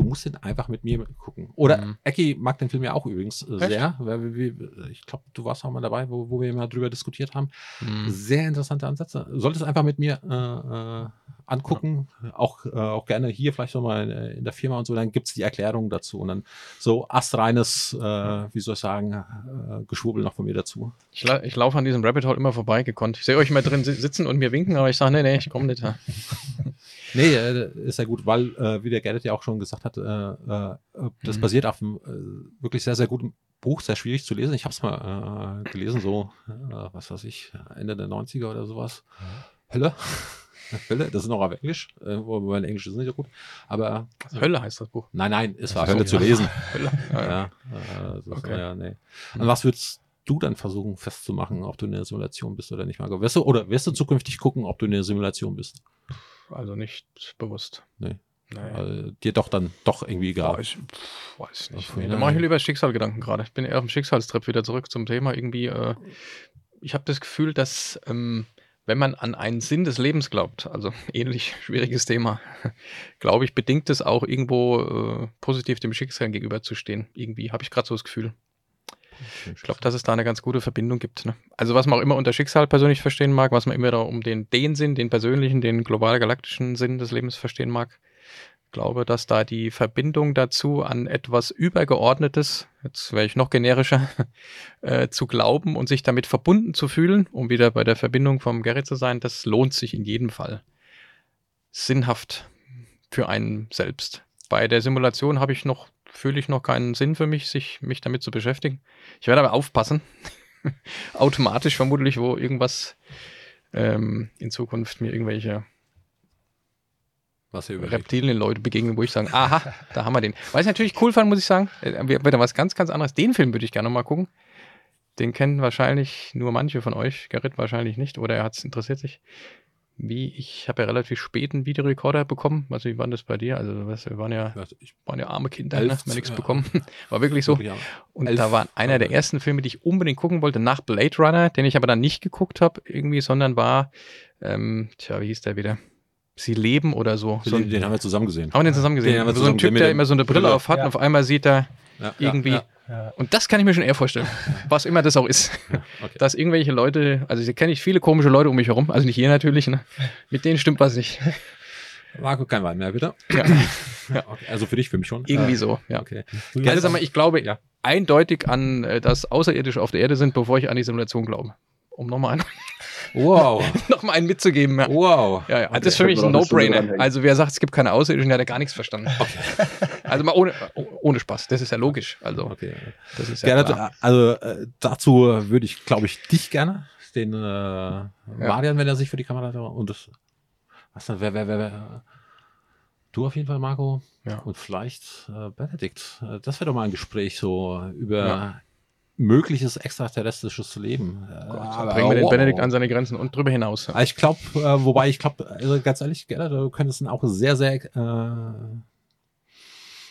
Du musst den einfach mit mir gucken. Oder Mhm. Ecki mag den Film ja auch übrigens äh, Echt? sehr. Weil wir, wir, ich glaube, du warst auch mal dabei, wo, wo wir mal drüber diskutiert haben. hm, Sehr interessante Ansätze. Solltest einfach mit mir äh, äh, angucken. Auch, äh, auch gerne hier vielleicht nochmal in, in der Firma und so. Dann gibt's die Erklärung dazu. Und dann so astreines, äh, wie soll ich sagen, äh, Geschwurbel noch von mir dazu. ich, la ich laufe an diesem Rabbit Hole immer vorbei gekonnt. Ich sehe euch immer drin si- sitzen und mir winken, aber ich sage, nee, nee, ich komme nicht. Ja. [LAUGHS] Nee, äh, ist ja gut, weil, äh, wie der Gerrit ja auch schon gesagt hat, äh, äh, das Mhm. basiert auf einem äh, wirklich sehr, sehr guten Buch, sehr schwierig zu lesen. Ich habe es mal äh, gelesen, so, äh, was weiß ich, Ende der 90er oder sowas. Hölle. [LAUGHS] Hölle, das ist noch auf Englisch, äh, mein Englisch ist nicht so gut. Aber Hölle heißt das Buch. nein, nein, es war Ach so, [LAUGHS] Hölle zu ja. lesen. Hölle. Ja, ja. Ja, äh, Okay. ja, nee. Mhm. An was würdest du dann versuchen festzumachen, ob du in der Simulation bist oder nicht, Marco? Wirst du, oder wirst du zukünftig gucken, ob du in der Simulation bist? Also nicht bewusst. Nee. Nee. Äh, dir doch dann doch irgendwie egal. Boah, ich pff, weiß nicht. Nee, da mache ich mir lieber Schicksalgedanken gerade. Ich bin eher auf dem Schicksalstrip wieder zurück zum Thema. Irgendwie, äh, ich habe das Gefühl, dass ähm, wenn man an einen Sinn des Lebens glaubt, also [LAUGHS] ähnlich schwieriges Thema, [LAUGHS] glaube ich, bedingt es auch irgendwo äh, positiv dem Schicksal gegenüberzustehen. Irgendwie habe ich gerade so das Gefühl. Ich glaube, dass es da eine ganz gute Verbindung gibt. Ne? Also was man auch immer unter Schicksal persönlich verstehen mag, was man immer da um den, den Sinn, den persönlichen, den global-galaktischen Sinn des Lebens verstehen mag, glaube, dass da die Verbindung dazu an etwas Übergeordnetes, jetzt wäre ich noch generischer, [LAUGHS] äh, zu glauben und sich damit verbunden zu fühlen, um wieder bei der Verbindung vom Gerrit zu sein, das lohnt sich in jedem Fall. Sinnhaft für einen selbst. Bei der Simulation habe ich noch, fühle ich noch keinen Sinn für mich, sich mich damit zu beschäftigen. Ich werde aber aufpassen. [LAUGHS] Automatisch vermutlich, wo irgendwas ähm, in Zukunft mir irgendwelche Was ihr überlegt. Reptilien-Leute begegnen, wo ich sage, aha, da haben wir den. Was ich natürlich cool fand, muss ich sagen, äh, wieder was ganz, ganz anderes. Den Film würde ich gerne mal gucken. Den kennen wahrscheinlich nur manche von euch, Gerrit wahrscheinlich nicht, oder er hat es interessiert sich. Wie, ich habe ja relativ spät einen Videorekorder bekommen. Also, wie war das bei dir? Also, weißt, du, wir waren ja, Ja, ich, waren ja arme Kinder, Elf, ne? haben nichts ja. bekommen. [LAUGHS] War wirklich so. Und Elf da war einer der ersten Filme, die ich unbedingt gucken wollte, nach Blade Runner, den ich aber dann nicht geguckt habe, irgendwie, sondern war, ähm, tja, wie hieß der wieder? Sie leben oder so. so den, den haben wir zusammen gesehen. haben wir den zusammen gesehen? Den haben wir so ein Typ, der immer so eine Brille auf hat Ja. und auf einmal sieht er Ja, irgendwie. Ja, Ja. Und das kann ich mir schon eher vorstellen, was immer das auch ist. ja, okay. Dass irgendwelche Leute, also hier kenne ich viele komische Leute um mich herum, also nicht hier natürlich, ne? mit denen stimmt was nicht. Marco, kein Wein mehr, bitte. Ja. Okay, also für dich, für mich schon. Irgendwie Äh, so, ja. Okay. Also sag mal, ich glaube Ja. eindeutig an, äh, dass Außerirdische auf der Erde sind, bevor ich an die Simulation glaube. Um nochmal einen, Wow. [LAUGHS] noch mal einen mitzugeben. Ja. Wow. Ja, ja. Okay, das ist für mich ein No-Brainer. Also wer sagt, es gibt keine Außerirdischen, der hat ja gar nichts verstanden. [LAUGHS] Also mal ohne, oh- ohne Spaß. Das ist ja logisch. Also Okay. das ist ja klar. also äh, dazu würde ich, glaube ich, dich gerne, den äh, Marian, wenn er sich für die Kamera und das, was dann, wer, wer, wer, wer, du auf jeden Fall, Marco, und vielleicht äh, Benedikt. Äh, Das wäre doch mal ein Gespräch so über. Mögliches extraterrestrisches Leben. Äh, Da bringen wir den wow. Benedikt an seine Grenzen und drüber hinaus. Ah, Ich glaube, äh, wobei ich glaube, also ganz ehrlich, Gerhard, du könntest auch sehr, sehr äh,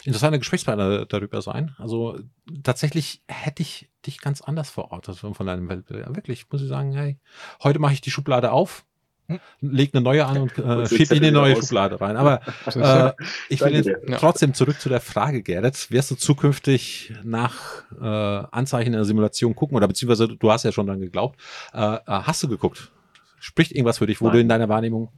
interessanter Gesprächspartner darüber sein. Also tatsächlich hätte ich dich ganz anders verortet von von deinem Weltbild. Ja, wirklich, muss ich sagen, hey, heute mache ich die Schublade auf, Hm. leg eine neue an und äh, Und schieb die in die Zettel neue raus. Schublade rein. Aber [LAUGHS] äh, ich will jetzt trotzdem zurück zu der Frage, Gerrit. Wirst du zukünftig nach äh, Anzeichen der Simulation gucken oder beziehungsweise du hast ja schon dann geglaubt. Äh, äh, hast du geguckt? Spricht irgendwas für dich, wo Nein. du in deiner Wahrnehmung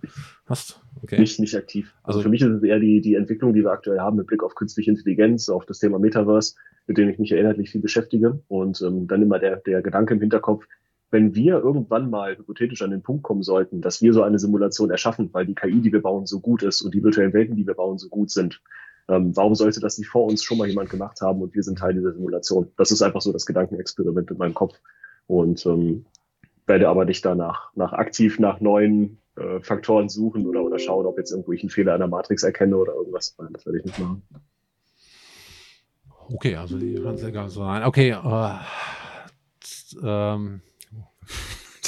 hast? Okay. Nicht, nicht aktiv. Also, Also- für mich ist es eher die, die Entwicklung, die wir aktuell haben mit Blick auf künstliche Intelligenz, auf das Thema Metaverse, mit dem ich mich ja inhaltlich viel beschäftige. Und ähm, dann immer der, der Gedanke im Hinterkopf, wenn wir irgendwann mal hypothetisch an den Punkt kommen sollten, dass wir so eine Simulation erschaffen, weil die KI, die wir bauen, so gut ist und die virtuellen Welten, die wir bauen, so gut sind, ähm, warum sollte das nicht vor uns schon mal jemand gemacht haben und wir sind Teil dieser Simulation? Das ist einfach so das Gedankenexperiment in meinem Kopf. Und ähm, werde aber nicht danach nach aktiv nach neuen äh, Faktoren suchen oder, oder schauen, ob jetzt irgendwo ich einen Fehler in der Matrix erkenne oder irgendwas. Nein, das werde ich nicht machen. Okay, also die egal sein. Okay, äh, ähm,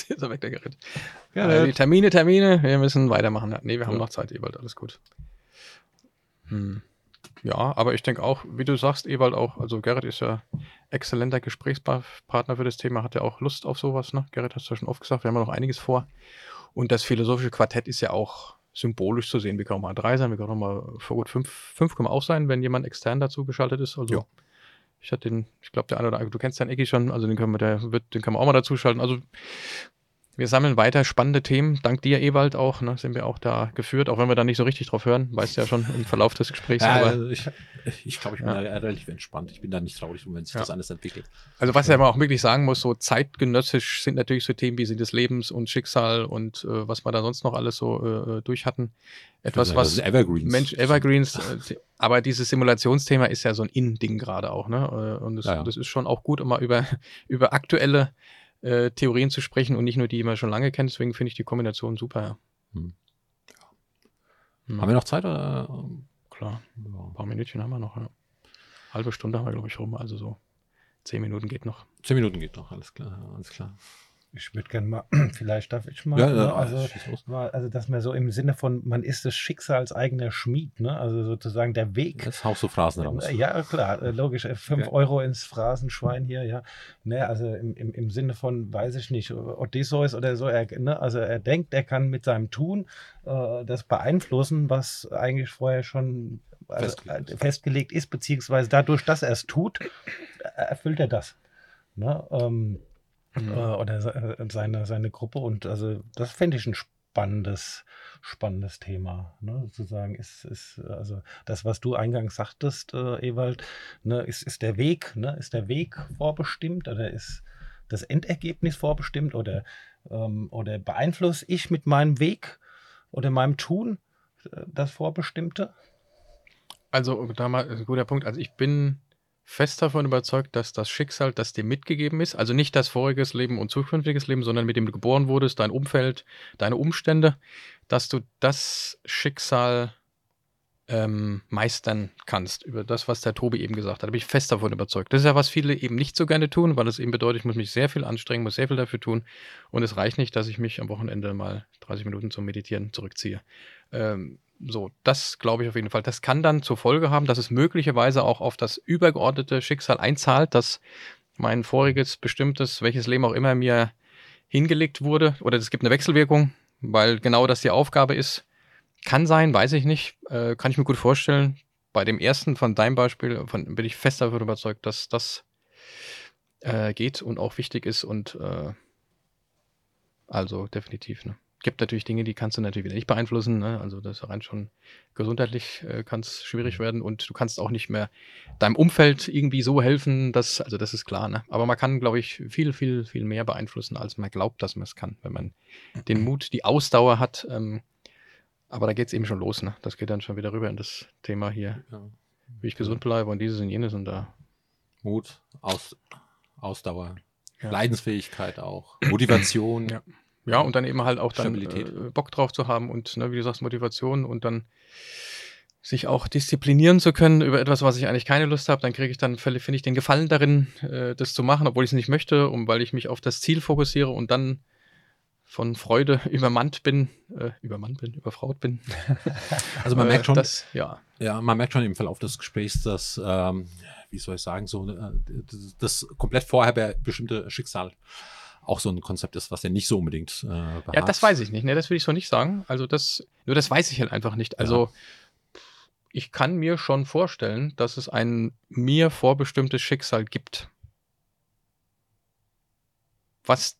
ist er weg, der Gerrit. ja, Also die Termine, Termine, wir müssen weitermachen. Nee, wir haben Ja. noch Zeit, Ewald, alles gut. Hm. Ja, aber ich denke auch, wie du sagst, Ewald auch, also Gerrit ist ja exzellenter Gesprächspartner für das Thema, hat ja auch Lust auf sowas, ne? Gerrit hast du ja schon oft gesagt, wir haben ja noch einiges vor. Und das philosophische Quartett ist ja auch symbolisch zu sehen. Wir können auch mal drei sein, wir können auch mal vor gut fünf, fünf können wir auch sein, wenn jemand extern dazu geschaltet ist. Also Ja. Ich hatte den, ich glaube, der eine oder andere, du kennst den Ecki schon, also den können wir, der wird, den können wir auch mal dazu schalten. Also wir sammeln weiter spannende Themen. Dank dir, Ewald, auch, ne, sind wir auch da geführt, auch wenn wir da nicht so richtig drauf hören, weißt du ja schon im Verlauf des Gesprächs. ja, also ich, ich glaube, ich bin Ja. da relativ entspannt. Ich bin da nicht traurig, wenn sich Ja. das alles entwickelt. also was ja man auch wirklich sagen muss, so zeitgenössisch sind natürlich so Themen wie Sinn des Lebens und Schicksal und äh, was wir da sonst noch alles so äh, durch hatten. Etwas, das was ist Evergreens. Mensch, Evergreens, äh, aber dieses Simulationsthema ist ja so ein In-Ding gerade auch, ne? Äh, Und das, das ist schon auch gut, um mal über, [LAUGHS] über aktuelle äh, Theorien zu sprechen und nicht nur die, die man schon lange kennt. Deswegen finde ich die Kombination super. Ja. Hm. Hm, Haben wir noch Zeit? Oder? Klar, ein Ja. paar Minütchen haben wir noch. Ja. Halbe Stunde haben wir, glaube ich, rum. Also so zehn Minuten geht noch. Zehn Minuten geht noch, alles klar, alles klar. Ich würde gerne mal, [CLEARS THROAT] vielleicht darf ich mal, Ja, ne? ja, also, mal, also dass man so im Sinne von, man ist des Schicksals eigener Schmied, ne? also sozusagen der Weg. Jetzt haust du Phrasen raus. Ja, klar, äh, logisch. äh, Fünf Okay. Euro ins Phrasenschwein hier, ja. Ne, also im, im, im Sinne von, weiß ich nicht, Odysseus oder so, er, ne, also er denkt, er kann mit seinem Tun äh, das beeinflussen, was eigentlich vorher schon also, Festgelegt äh, ist. festgelegt ist, beziehungsweise dadurch, dass er es tut, erfüllt er das. Ne? Ähm, Mhm. äh, oder äh, seine, seine Gruppe. Und also das fände ich ein spannendes, spannendes Thema. Ne? Sozusagen ist, ist, also das, was du eingangs sagtest, äh, Ewald, ne, ist, ist der Weg, ne? Ist der Weg vorbestimmt oder ist das Endergebnis vorbestimmt oder, ähm, oder beeinflusse ich mit meinem Weg oder meinem Tun äh, das Vorbestimmte? Also, da mal guter Punkt. Also, ich bin fest davon überzeugt, dass das Schicksal, das dir mitgegeben ist, also nicht das voriges Leben und zukünftiges Leben, sondern mit dem du geboren wurdest, dein Umfeld, deine Umstände, dass du das Schicksal ähm, meistern kannst, über das, was der Tobi eben gesagt hat. Da bin ich fest davon überzeugt. Das ist ja, was viele eben nicht so gerne tun, weil es eben bedeutet, ich muss mich sehr viel anstrengen, muss sehr viel dafür tun. Und es reicht nicht, dass ich mich am Wochenende mal 30 Minuten zum Meditieren zurückziehe. Ähm, so, das glaube ich auf jeden Fall. Das kann dann zur Folge haben, dass es möglicherweise auch auf das übergeordnete Schicksal einzahlt, dass mein voriges bestimmtes, welches Leben auch immer mir hingelegt wurde, oder es gibt eine Wechselwirkung, weil genau das die Aufgabe ist. Kann sein, weiß ich nicht. Äh, kann ich mir gut vorstellen. Bei dem ersten von deinem Beispiel von, bin ich fest davon überzeugt, dass das äh, geht und auch wichtig ist und äh, also definitiv. Ne? Gibt natürlich Dinge, die kannst du natürlich wieder nicht beeinflussen. Ne? Also das rein schon gesundheitlich äh, kann es schwierig mhm. werden und du kannst auch nicht mehr deinem Umfeld irgendwie so helfen, dass, also das ist klar, ne? Aber man kann, glaube ich, viel, viel, viel mehr beeinflussen, als man glaubt, dass man es kann, wenn man den. [CLEARS THROAT] Mut, die Ausdauer hat. Ähm, aber da geht es eben schon los, ne? Das geht dann schon wieder rüber in das Thema hier, ja. wie ich gesund bleibe und dieses und jenes und da. Mut, Aus, Ausdauer, ja. Leidensfähigkeit auch, [CLEARS THROAT] Motivation. Ja. Ja, und dann eben halt auch dann äh, Bock drauf zu haben und, ne, wie du sagst, Motivation und dann sich auch disziplinieren zu können über etwas, was ich eigentlich keine Lust habe, dann kriege ich dann, finde ich, den Gefallen darin, äh, das zu machen, obwohl ich es nicht möchte, um, weil ich mich auf das Ziel fokussiere und dann von Freude [LAUGHS] übermannt bin, äh, übermannt bin, überfraut bin. [LAUGHS] Also man merkt äh, schon, dass, ja. ja, man merkt schon im Verlauf des Gesprächs, dass, ähm, wie soll ich sagen, so äh, das komplett vorher bestimmte Schicksal auch so ein Konzept ist, was ja nicht so unbedingt äh, beharrt. Ja, das weiß ich nicht. Ne? Das will ich so nicht sagen. Also das, nur das weiß ich halt einfach nicht. Also ja. ich kann mir schon vorstellen, dass es ein mir vorbestimmtes Schicksal gibt. Was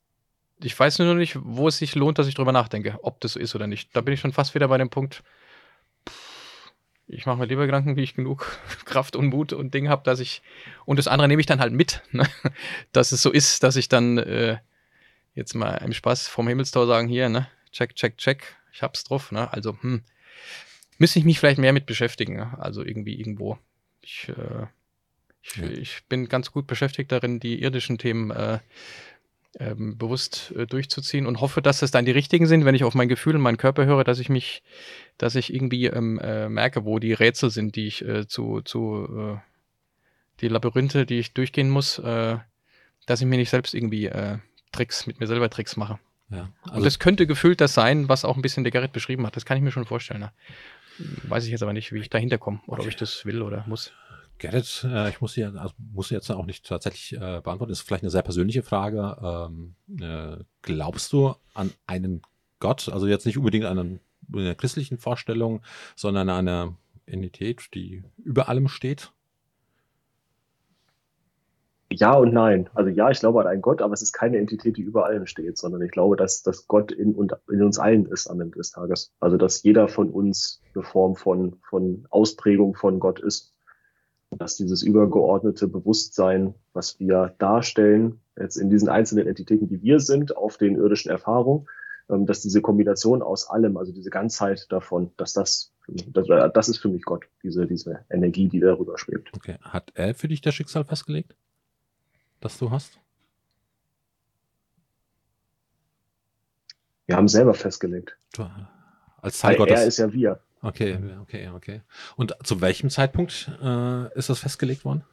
ich weiß nur noch nicht, wo es sich lohnt, dass ich drüber nachdenke, ob das so ist oder nicht. Da bin ich schon fast wieder bei dem Punkt, ich mache mir lieber Gedanken, wie ich genug [LAUGHS] Kraft und Mut und Ding habe, dass ich, und das andere nehme ich dann halt mit, [LAUGHS] ne? dass es so ist, dass ich dann äh, jetzt mal im Spaß vom Himmelstor sagen, hier, ne, check, check, check, ich hab's drauf, ne, also, hm, müsste ich mich vielleicht mehr mit beschäftigen, ne? also irgendwie irgendwo. Ich, äh, ich, ja. ich, bin ganz gut beschäftigt darin, die irdischen Themen äh, ähm, bewusst äh, durchzuziehen und hoffe, dass es dann die richtigen sind, wenn ich auf mein Gefühl und meinen Körper höre, dass ich mich, dass ich irgendwie ähm, äh, merke, wo die Rätsel sind, die ich äh, zu, zu äh, die Labyrinthe, die ich durchgehen muss, äh, dass ich mir nicht selbst irgendwie äh, Tricks, mit mir selber Tricks mache. Ja, also und das könnte gefühlt das sein, was auch ein bisschen der Gerrit beschrieben hat. Das kann ich mir schon vorstellen. Ne? Weiß ich jetzt aber nicht, wie ich dahinter komme oder okay. ob ich das will oder muss. Gerrit, äh, ich muss, hier, also muss jetzt auch nicht tatsächlich äh, beantworten. Das ist vielleicht eine sehr persönliche Frage. Ähm, äh, glaubst du an einen Gott? Also jetzt nicht unbedingt an eine christlichen Vorstellung, sondern an eine Entität, die über allem steht? Ja und nein. Also ja, ich glaube an einen Gott, aber es ist keine Entität, die über allem steht, sondern ich glaube, dass, dass Gott in, in uns allen ist am Ende des Tages. Also dass jeder von uns eine Form von, von Ausprägung von Gott ist. Dass dieses übergeordnete Bewusstsein, was wir darstellen, jetzt in diesen einzelnen Entitäten, die wir sind, auf den irdischen Erfahrungen, ähm, dass diese Kombination aus allem, also diese Ganzheit davon, dass das, das, das ist für mich Gott, diese, diese Energie, die darüber schwebt. Okay. Hat er für dich das Schicksal festgelegt? Das du hast? Wir haben selber festgelegt. Du, als Teil Gottes. Er ist ja wir. Okay, okay, okay. Und zu welchem Zeitpunkt äh, ist das festgelegt worden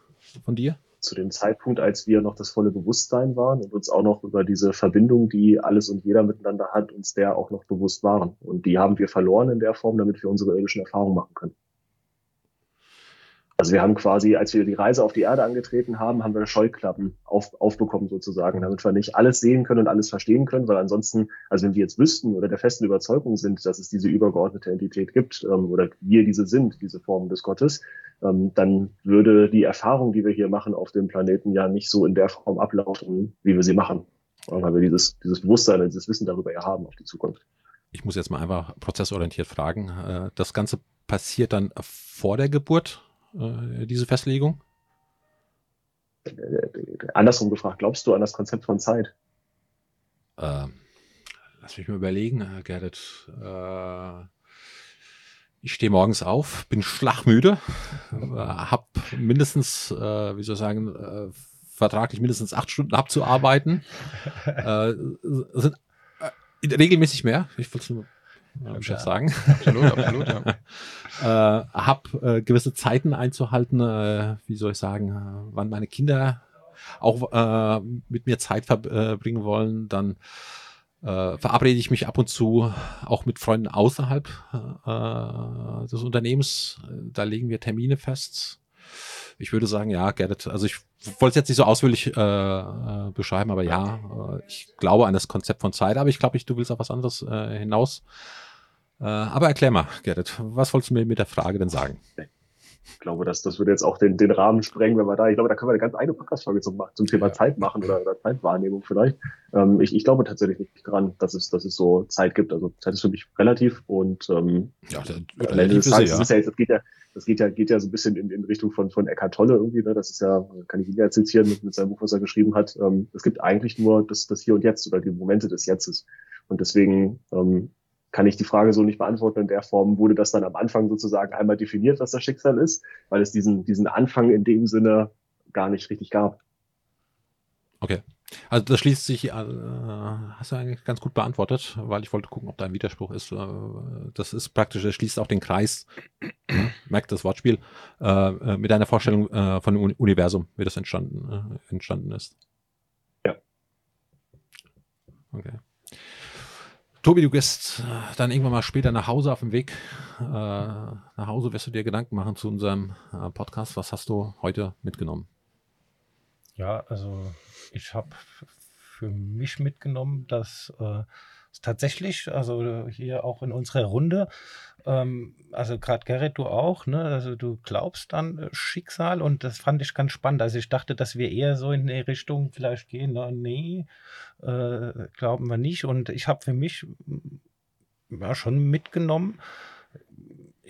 von dir? Zu dem Zeitpunkt, als wir noch das volle Bewusstsein waren und uns auch noch über diese Verbindung, die alles und jeder miteinander hat, uns der auch noch bewusst waren. Und die haben wir verloren in der Form, damit wir unsere irdischen Erfahrungen machen können. Also wir haben quasi, als wir die Reise auf die Erde angetreten haben, haben wir Scheuklappen auf, aufbekommen sozusagen, damit wir nicht alles sehen können und alles verstehen können, weil ansonsten, also wenn wir jetzt wüssten oder der festen Überzeugung sind, dass es diese übergeordnete Entität gibt ähm, oder wir diese sind, diese Form des Gottes, ähm, dann würde die Erfahrung, die wir hier machen auf dem Planeten, ja nicht so in der Form ablaufen, wie wir sie machen, weil wir dieses, dieses Bewusstsein, dieses Wissen darüber ja haben auf die Zukunft. ich muss jetzt mal einfach prozessorientiert fragen, äh, das Ganze passiert dann vor der Geburt, äh, diese Festlegung? Äh, andersrum gefragt, glaubst du an das Konzept von Zeit? Äh, lass mich mal überlegen, äh, Gerrit. Äh, ich stehe morgens auf, bin schlagmüde, äh, habe mindestens, äh, wie soll ich sagen, äh, vertraglich mindestens acht Stunden abzuarbeiten. sind regelmäßig mehr. Ich wollte es nur meinem Chef sagen. Absolut, absolut, ja. [LAUGHS] äh, hab äh, gewisse Zeiten einzuhalten, äh, wie soll ich sagen, äh, wann meine Kinder auch äh, mit mir Zeit verbringen wollen, dann äh, verabrede ich mich ab und zu auch mit Freunden außerhalb des Unternehmens. Da legen wir Termine fest. Ich würde sagen, ja, Gerrit, also ich wollte es jetzt nicht so ausführlich äh, äh, beschreiben, aber ja, äh, ich glaube an das Konzept von Zeit, aber ich glaube, ich, du willst auf was anderes äh, hinaus. Äh, aber erklär mal, Gerrit, was wolltest du mir mit der Frage denn sagen? Ich glaube, das, das würde jetzt auch den, den Rahmen sprengen, wenn wir da, ich glaube, da können wir eine ganz eigene Podcast-Folge zum, zum Thema ja. Zeit machen oder, oder Zeitwahrnehmung vielleicht. Ähm, ich, ich glaube tatsächlich nicht dran, dass es, dass es so Zeit gibt. Also Zeit ist für mich relativ und ähm, ja, des Tages. Das, ist ja jetzt, das geht ja, das geht ja, geht ja so ein bisschen in, in Richtung von, von Eckhart Tolle irgendwie, ne? Das ist ja, kann ich ihn ja zitieren mit, mit seinem Buch, was er geschrieben hat. Ähm, es gibt eigentlich nur das, das Hier und Jetzt oder die Momente des Jetztes. Und deswegen ähm, kann ich die Frage so nicht beantworten. In der Form wurde das dann am Anfang sozusagen einmal definiert, was das Schicksal ist, weil es diesen, diesen Anfang in dem Sinne gar nicht richtig gab. Okay. Also das schließt sich, äh, hast du eigentlich ganz gut beantwortet, weil ich wollte gucken, ob da ein Widerspruch ist. Äh, das ist praktisch, das schließt auch den Kreis, [CLEARS THROAT] merkt das Wortspiel, äh, äh mit einer Vorstellung äh, von dem Universum, wie das entstanden, äh, entstanden ist. Ja. Okay. Tobi, du gehst äh, dann irgendwann mal später nach Hause auf dem Weg. Äh, nach Hause wirst du dir Gedanken machen zu unserem äh, Podcast. Was hast du heute mitgenommen? Ja, also ich habe für mich mitgenommen, dass äh, tatsächlich, also hier auch in unserer Runde, ähm, also gerade Gerrit, du auch, ne? Also du glaubst an äh, Schicksal und das fand ich ganz spannend. Also ich dachte, dass wir eher so in die Richtung vielleicht gehen, na, nee, äh, glauben wir nicht. Und ich habe für mich ja, schon mitgenommen,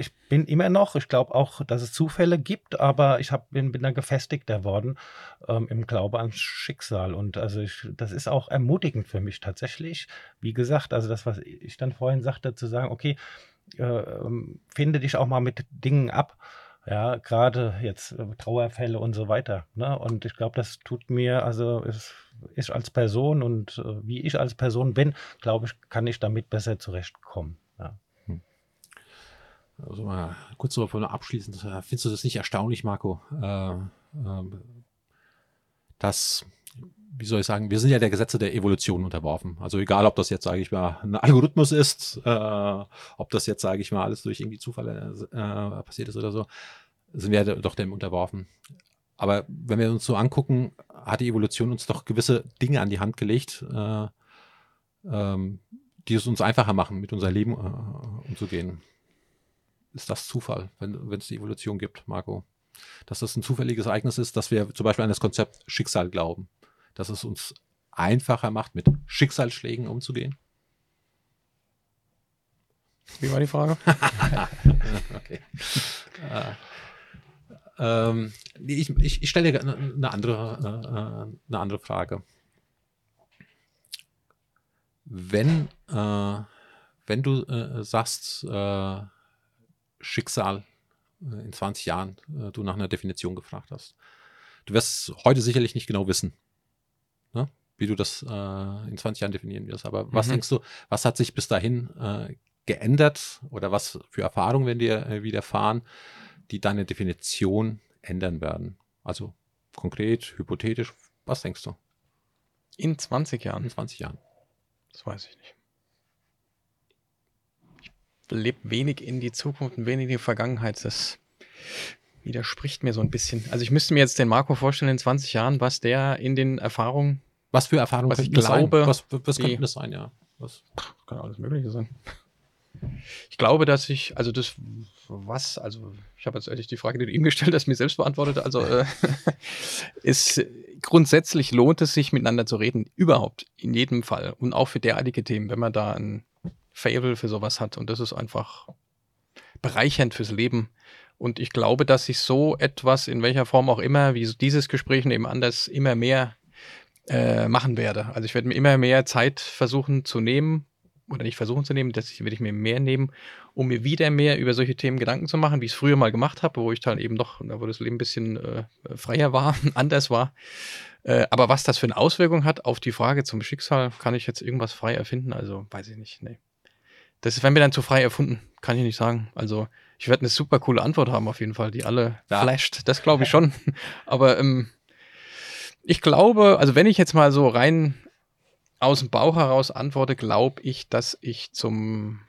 ich bin immer noch, ich glaube auch, dass es Zufälle gibt, aber ich hab, bin, bin da gefestigter worden ähm, im Glaube ans Schicksal. Und also ich, das ist auch ermutigend für mich tatsächlich. Wie gesagt, also das, was ich dann vorhin sagte, zu sagen, okay, äh, ähm, finde dich auch mal mit Dingen ab. Ja, gerade jetzt äh, Trauerfälle und so weiter. Ne? Und ich glaube, das tut mir, also ist, ich als Person und äh, wie ich als Person bin, glaube ich, kann ich damit besser zurechtkommen. Ja. Also mal kurz so abschließend, äh, findest du das nicht erstaunlich, Marco? Äh, äh, dass, wie soll ich sagen, wir sind ja der Gesetze der Evolution unterworfen. Also egal, ob das jetzt, sage ich mal, ein Algorithmus ist, äh, ob das jetzt, sage ich mal, alles durch irgendwie Zufall äh, passiert ist oder so, sind wir doch dem unterworfen. Aber wenn wir uns so angucken, hat die Evolution uns doch gewisse Dinge an die Hand gelegt, äh, ähm, die es uns einfacher machen, mit unser Leben umzugehen ist das Zufall, wenn es die Evolution gibt, Marco. Dass das ein zufälliges Ereignis ist, dass wir zum Beispiel an das Konzept Schicksal glauben. Dass es uns einfacher macht, mit Schicksalsschlägen umzugehen. Wie war die Frage? [LAUGHS] okay. äh, ähm, ich, ich, ich stelle dir eine andere, äh, eine andere Frage. Wenn, äh, wenn du äh, sagst, äh, Schicksal äh, in 20 Jahren du nach einer Definition gefragt hast. Du wirst heute sicherlich nicht genau wissen? Wie du das äh, in 20 Jahren definieren wirst. Aber mhm. was denkst du, was hat sich bis dahin äh, geändert oder was für Erfahrungen werden dir äh, widerfahren, die deine Definition ändern werden? Also konkret, hypothetisch, was denkst du? In 20 Jahren? In 20 Jahren. Das weiß ich nicht lebt wenig in die Zukunft und wenig in die Vergangenheit. Das widerspricht mir so ein bisschen. Also ich müsste mir jetzt den Marco vorstellen in 20 Jahren, was der in den Erfahrungen. Was für Erfahrungen was ich glaube, Was, was könnte das sein, ja? Was? Kann alles Mögliche sein. Ich glaube, dass ich, also das, was, also ich habe jetzt ehrlich die Frage, die du ihm gestellt hast, mir selbst beantwortet. Also äh, [LAUGHS] ist grundsätzlich lohnt es sich miteinander zu reden, überhaupt in jedem Fall und auch für derartige Themen, wenn man da ein Fable für sowas hat. Und das ist einfach bereichernd fürs Leben. Und ich glaube, dass sich so etwas, in welcher Form auch immer, wie dieses Gespräch eben anders, immer mehr äh, machen werde. Also ich werde mir immer mehr Zeit versuchen zu nehmen, oder nicht versuchen zu nehmen, das werde ich mir mehr nehmen, um mir wieder mehr über solche Themen Gedanken zu machen, wie ich es früher mal gemacht habe, wo ich dann eben noch, wo das Leben ein bisschen äh, freier war, [LAUGHS] anders war. Äh, aber was das für eine Auswirkung hat auf die Frage zum Schicksal, kann ich jetzt irgendwas frei erfinden? Also weiß ich nicht. Nee. Das wäre mir dann zu frei erfunden, kann ich nicht sagen. Also ich werde eine super coole Antwort haben auf jeden Fall, die alle ja. flasht. Das glaube ich schon. [LAUGHS] Aber ähm, ich glaube, also wenn ich jetzt mal so rein aus dem Bauch heraus antworte, glaube ich, dass ich zum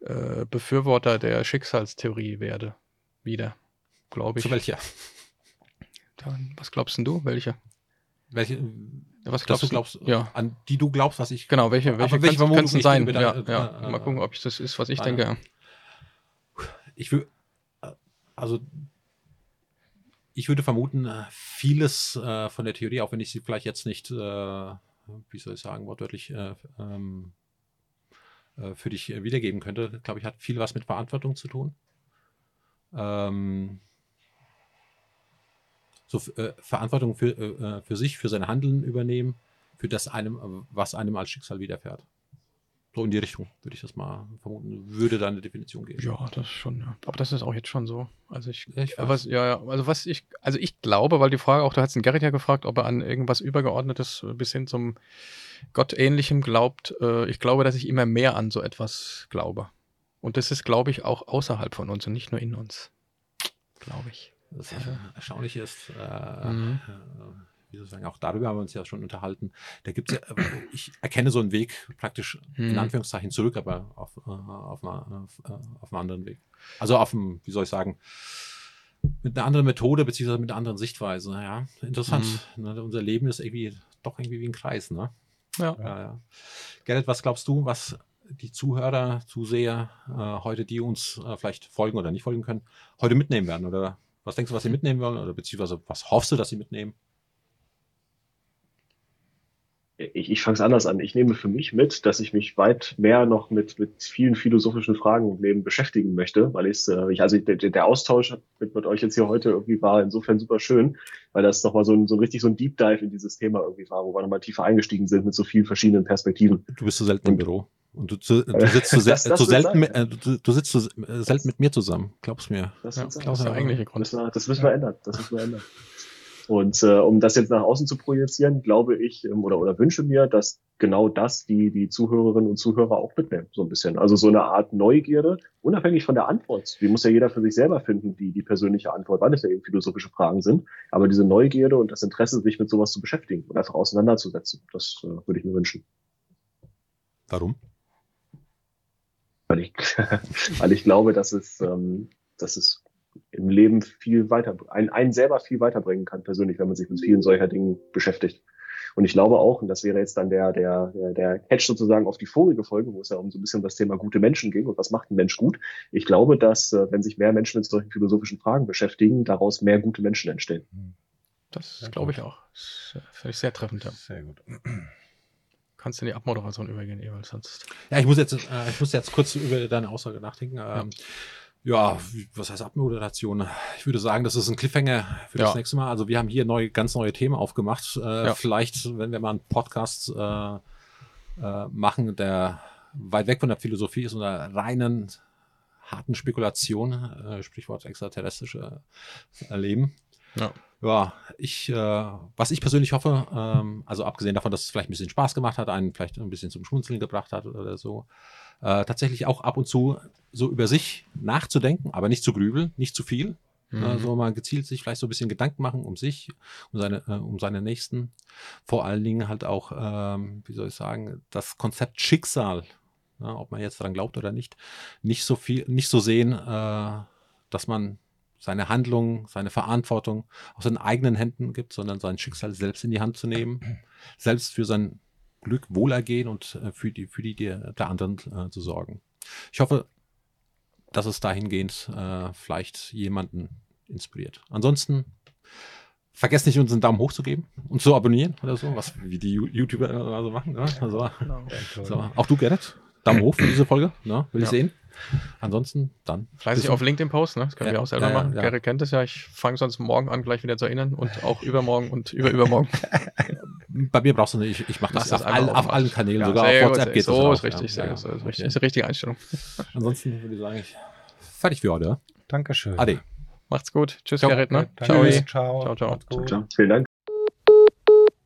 äh, Befürworter der Schicksalstheorie werde. Wieder, glaube ich. Zu welcher? was glaubst denn du? Welche? Welche? Was glaubst du? Glaubst, ja. An die du glaubst, was ich. Genau, welche, welche, welche kann es sein? Ja, ja. ja. Mal gucken, ob es das ist, was ich denke. Ich würde, also ich würde vermuten, vieles äh, von der Theorie, auch wenn ich sie vielleicht jetzt nicht, äh, wie soll ich sagen, wortwörtlich äh, ähm, äh, für dich wiedergeben könnte, glaube ich, hat viel was mit Verantwortung zu tun. Ähm, so äh, Verantwortung für, äh, für sich, für sein Handeln übernehmen, für das einem, was einem als Schicksal widerfährt. So in die Richtung, würde ich das mal vermuten, würde da eine Definition geben. Ja, das schon, ja. Aber das ist auch jetzt schon so. Also ich, ich was, ja, ja, also was ich, also ich glaube, weil die Frage auch, du hast den Gerrit ja gefragt, ob er an irgendwas Übergeordnetes bis hin zum Gottähnlichem glaubt. Äh, ich glaube, dass ich immer mehr an so etwas glaube. Und das ist, glaube ich, auch außerhalb von uns und nicht nur in uns. Glaube ich. Das äh, erstaunlich ist, äh, mhm. äh, wie soll ich sagen, auch darüber haben wir uns ja schon unterhalten. Da gibt es ja, äh, ich erkenne so einen Weg praktisch in Anführungszeichen zurück, aber auf, äh, auf, einer, auf, auf einem anderen Weg. Also auf einem, wie soll ich sagen, mit einer anderen Methode beziehungsweise mit einer anderen Sichtweise. Ja, interessant. Mhm. Ne, unser Leben ist irgendwie doch irgendwie wie ein Kreis, ne? Ja. ja, ja. Gerrit, was glaubst du, was die Zuhörer, Zuseher äh, heute, die uns äh, vielleicht folgen oder nicht folgen können, heute mitnehmen werden? Oder was denkst du, was sie mitnehmen wollen? Oder beziehungsweise was hoffst du, dass sie mitnehmen? Ich, ich fange es anders an. Ich nehme für mich mit, dass ich mich weit mehr noch mit, mit vielen philosophischen Fragen im Leben beschäftigen möchte, weil äh, ich, also der, der Austausch mit, mit euch jetzt hier heute irgendwie war insofern super schön, weil das nochmal so ein, so ein richtig so ein Deep Dive in dieses Thema irgendwie war, wo wir nochmal tiefer eingestiegen sind mit so vielen verschiedenen Perspektiven. Du bist so selten im Büro. Und du, du, du [LAUGHS] sitzt so, das, das so selten, mit, äh, du, du, sitzt so selten mit mir zusammen, glaubst mir. Das, ja, das ist der eigentliche Grund. Das, das müssen wir ändern. Das müssen wir [LAUGHS] ändern. Und äh, um das jetzt nach außen zu projizieren, glaube ich ähm, oder, oder wünsche mir, dass genau das die, die Zuhörerinnen und Zuhörer auch mitnehmen, so ein bisschen. Also so eine Art Neugierde, unabhängig von der Antwort. Die muss ja jeder für sich selber finden, die, die persönliche Antwort, weil es ja eben philosophische Fragen sind. Aber diese Neugierde und das Interesse, sich mit sowas zu beschäftigen und einfach auseinanderzusetzen, das äh, würde ich mir wünschen. Warum? Weil ich, [LAUGHS] weil ich glaube, dass es, ähm, dass es im Leben viel weiter, einen, einen selber viel weiterbringen kann, persönlich, wenn man sich mit vielen solcher Dingen beschäftigt. Und ich glaube auch, und das wäre jetzt dann der, der, der, Catch sozusagen auf die vorige Folge, wo es ja um so ein bisschen das Thema gute Menschen ging und was macht ein Mensch gut. Ich glaube, dass, äh, wenn sich mehr Menschen mit solchen philosophischen Fragen beschäftigen, daraus mehr gute Menschen entstehen. Das glaube ich auch. Das finde ich sehr treffend. Ja. Sehr gut. [CLEARS THROAT] Kannst du in die Abmoderation übergehen, Ewald, sonst. Ja, ich muss jetzt, äh, ich muss jetzt kurz über deine Aussage nachdenken. Ähm, ja. Ja, was heißt Abmoderation? Ich würde sagen, das ist ein Cliffhanger für ja. das nächste Mal. Also wir haben hier neue, ganz neue Themen aufgemacht. Äh, ja. Vielleicht, wenn wir mal einen Podcast äh, äh, machen, der weit weg von der Philosophie ist und einer reinen, harten Spekulation, äh, Sprichwort extraterrestrische Erleben. Ja. Ja, ich, äh, was ich persönlich hoffe, ähm, also abgesehen davon, dass es vielleicht ein bisschen Spaß gemacht hat, einen vielleicht ein bisschen zum Schmunzeln gebracht hat oder so, äh, tatsächlich auch ab und zu so über sich nachzudenken, aber nicht zu grübeln, nicht zu viel. Mhm. Also mal gezielt sich vielleicht so ein bisschen Gedanken machen um sich, um seine, äh, um seine Nächsten. Vor allen Dingen halt auch, ähm, wie soll ich sagen, das Konzept Schicksal, ja, ob man jetzt daran glaubt oder nicht, nicht so viel, nicht so sehen, äh, dass man seine Handlungen, seine Verantwortung aus seinen eigenen Händen gibt, sondern sein Schicksal selbst in die Hand zu nehmen, [CLEARS THROAT] selbst für sein Glück, Wohlergehen und äh, für die, für die der, der anderen äh, zu sorgen. Ich hoffe, dass es dahingehend äh, vielleicht jemanden inspiriert. Ansonsten vergesst nicht, uns einen Daumen hoch zu geben und zu abonnieren oder so, was wie die YouTuber so machen. Ne? Also, so. Auch du, Gerrit? Daumen hoch für diese Folge, ne? will ich Ja. sehen. Ansonsten dann. Fleißig auf LinkedIn posten, ne? das können Ja, wir auch selber ja, machen. ja. Gerrit kennt es ja, ich fange sonst morgen an, gleich wieder zu erinnern und auch übermorgen und überübermorgen. [LAUGHS] Bei mir brauchst du nicht, ich, ich mache das Machst auf, all, auf allen Kanälen, Ja, sogar auf gut, WhatsApp geht das So auch, ist richtig, ja. sehr Ja, gut, so ist richtig. Das ist die richtige Einstellung. [LAUGHS] Ansonsten würde ich sagen, ich fertig für heute. Dankeschön. Ade. Macht's gut. Tschüss, Ciao. Gerrit. Ne? Danke. Ciao. Ciao. Ciao, gut. Ciao. Vielen Dank.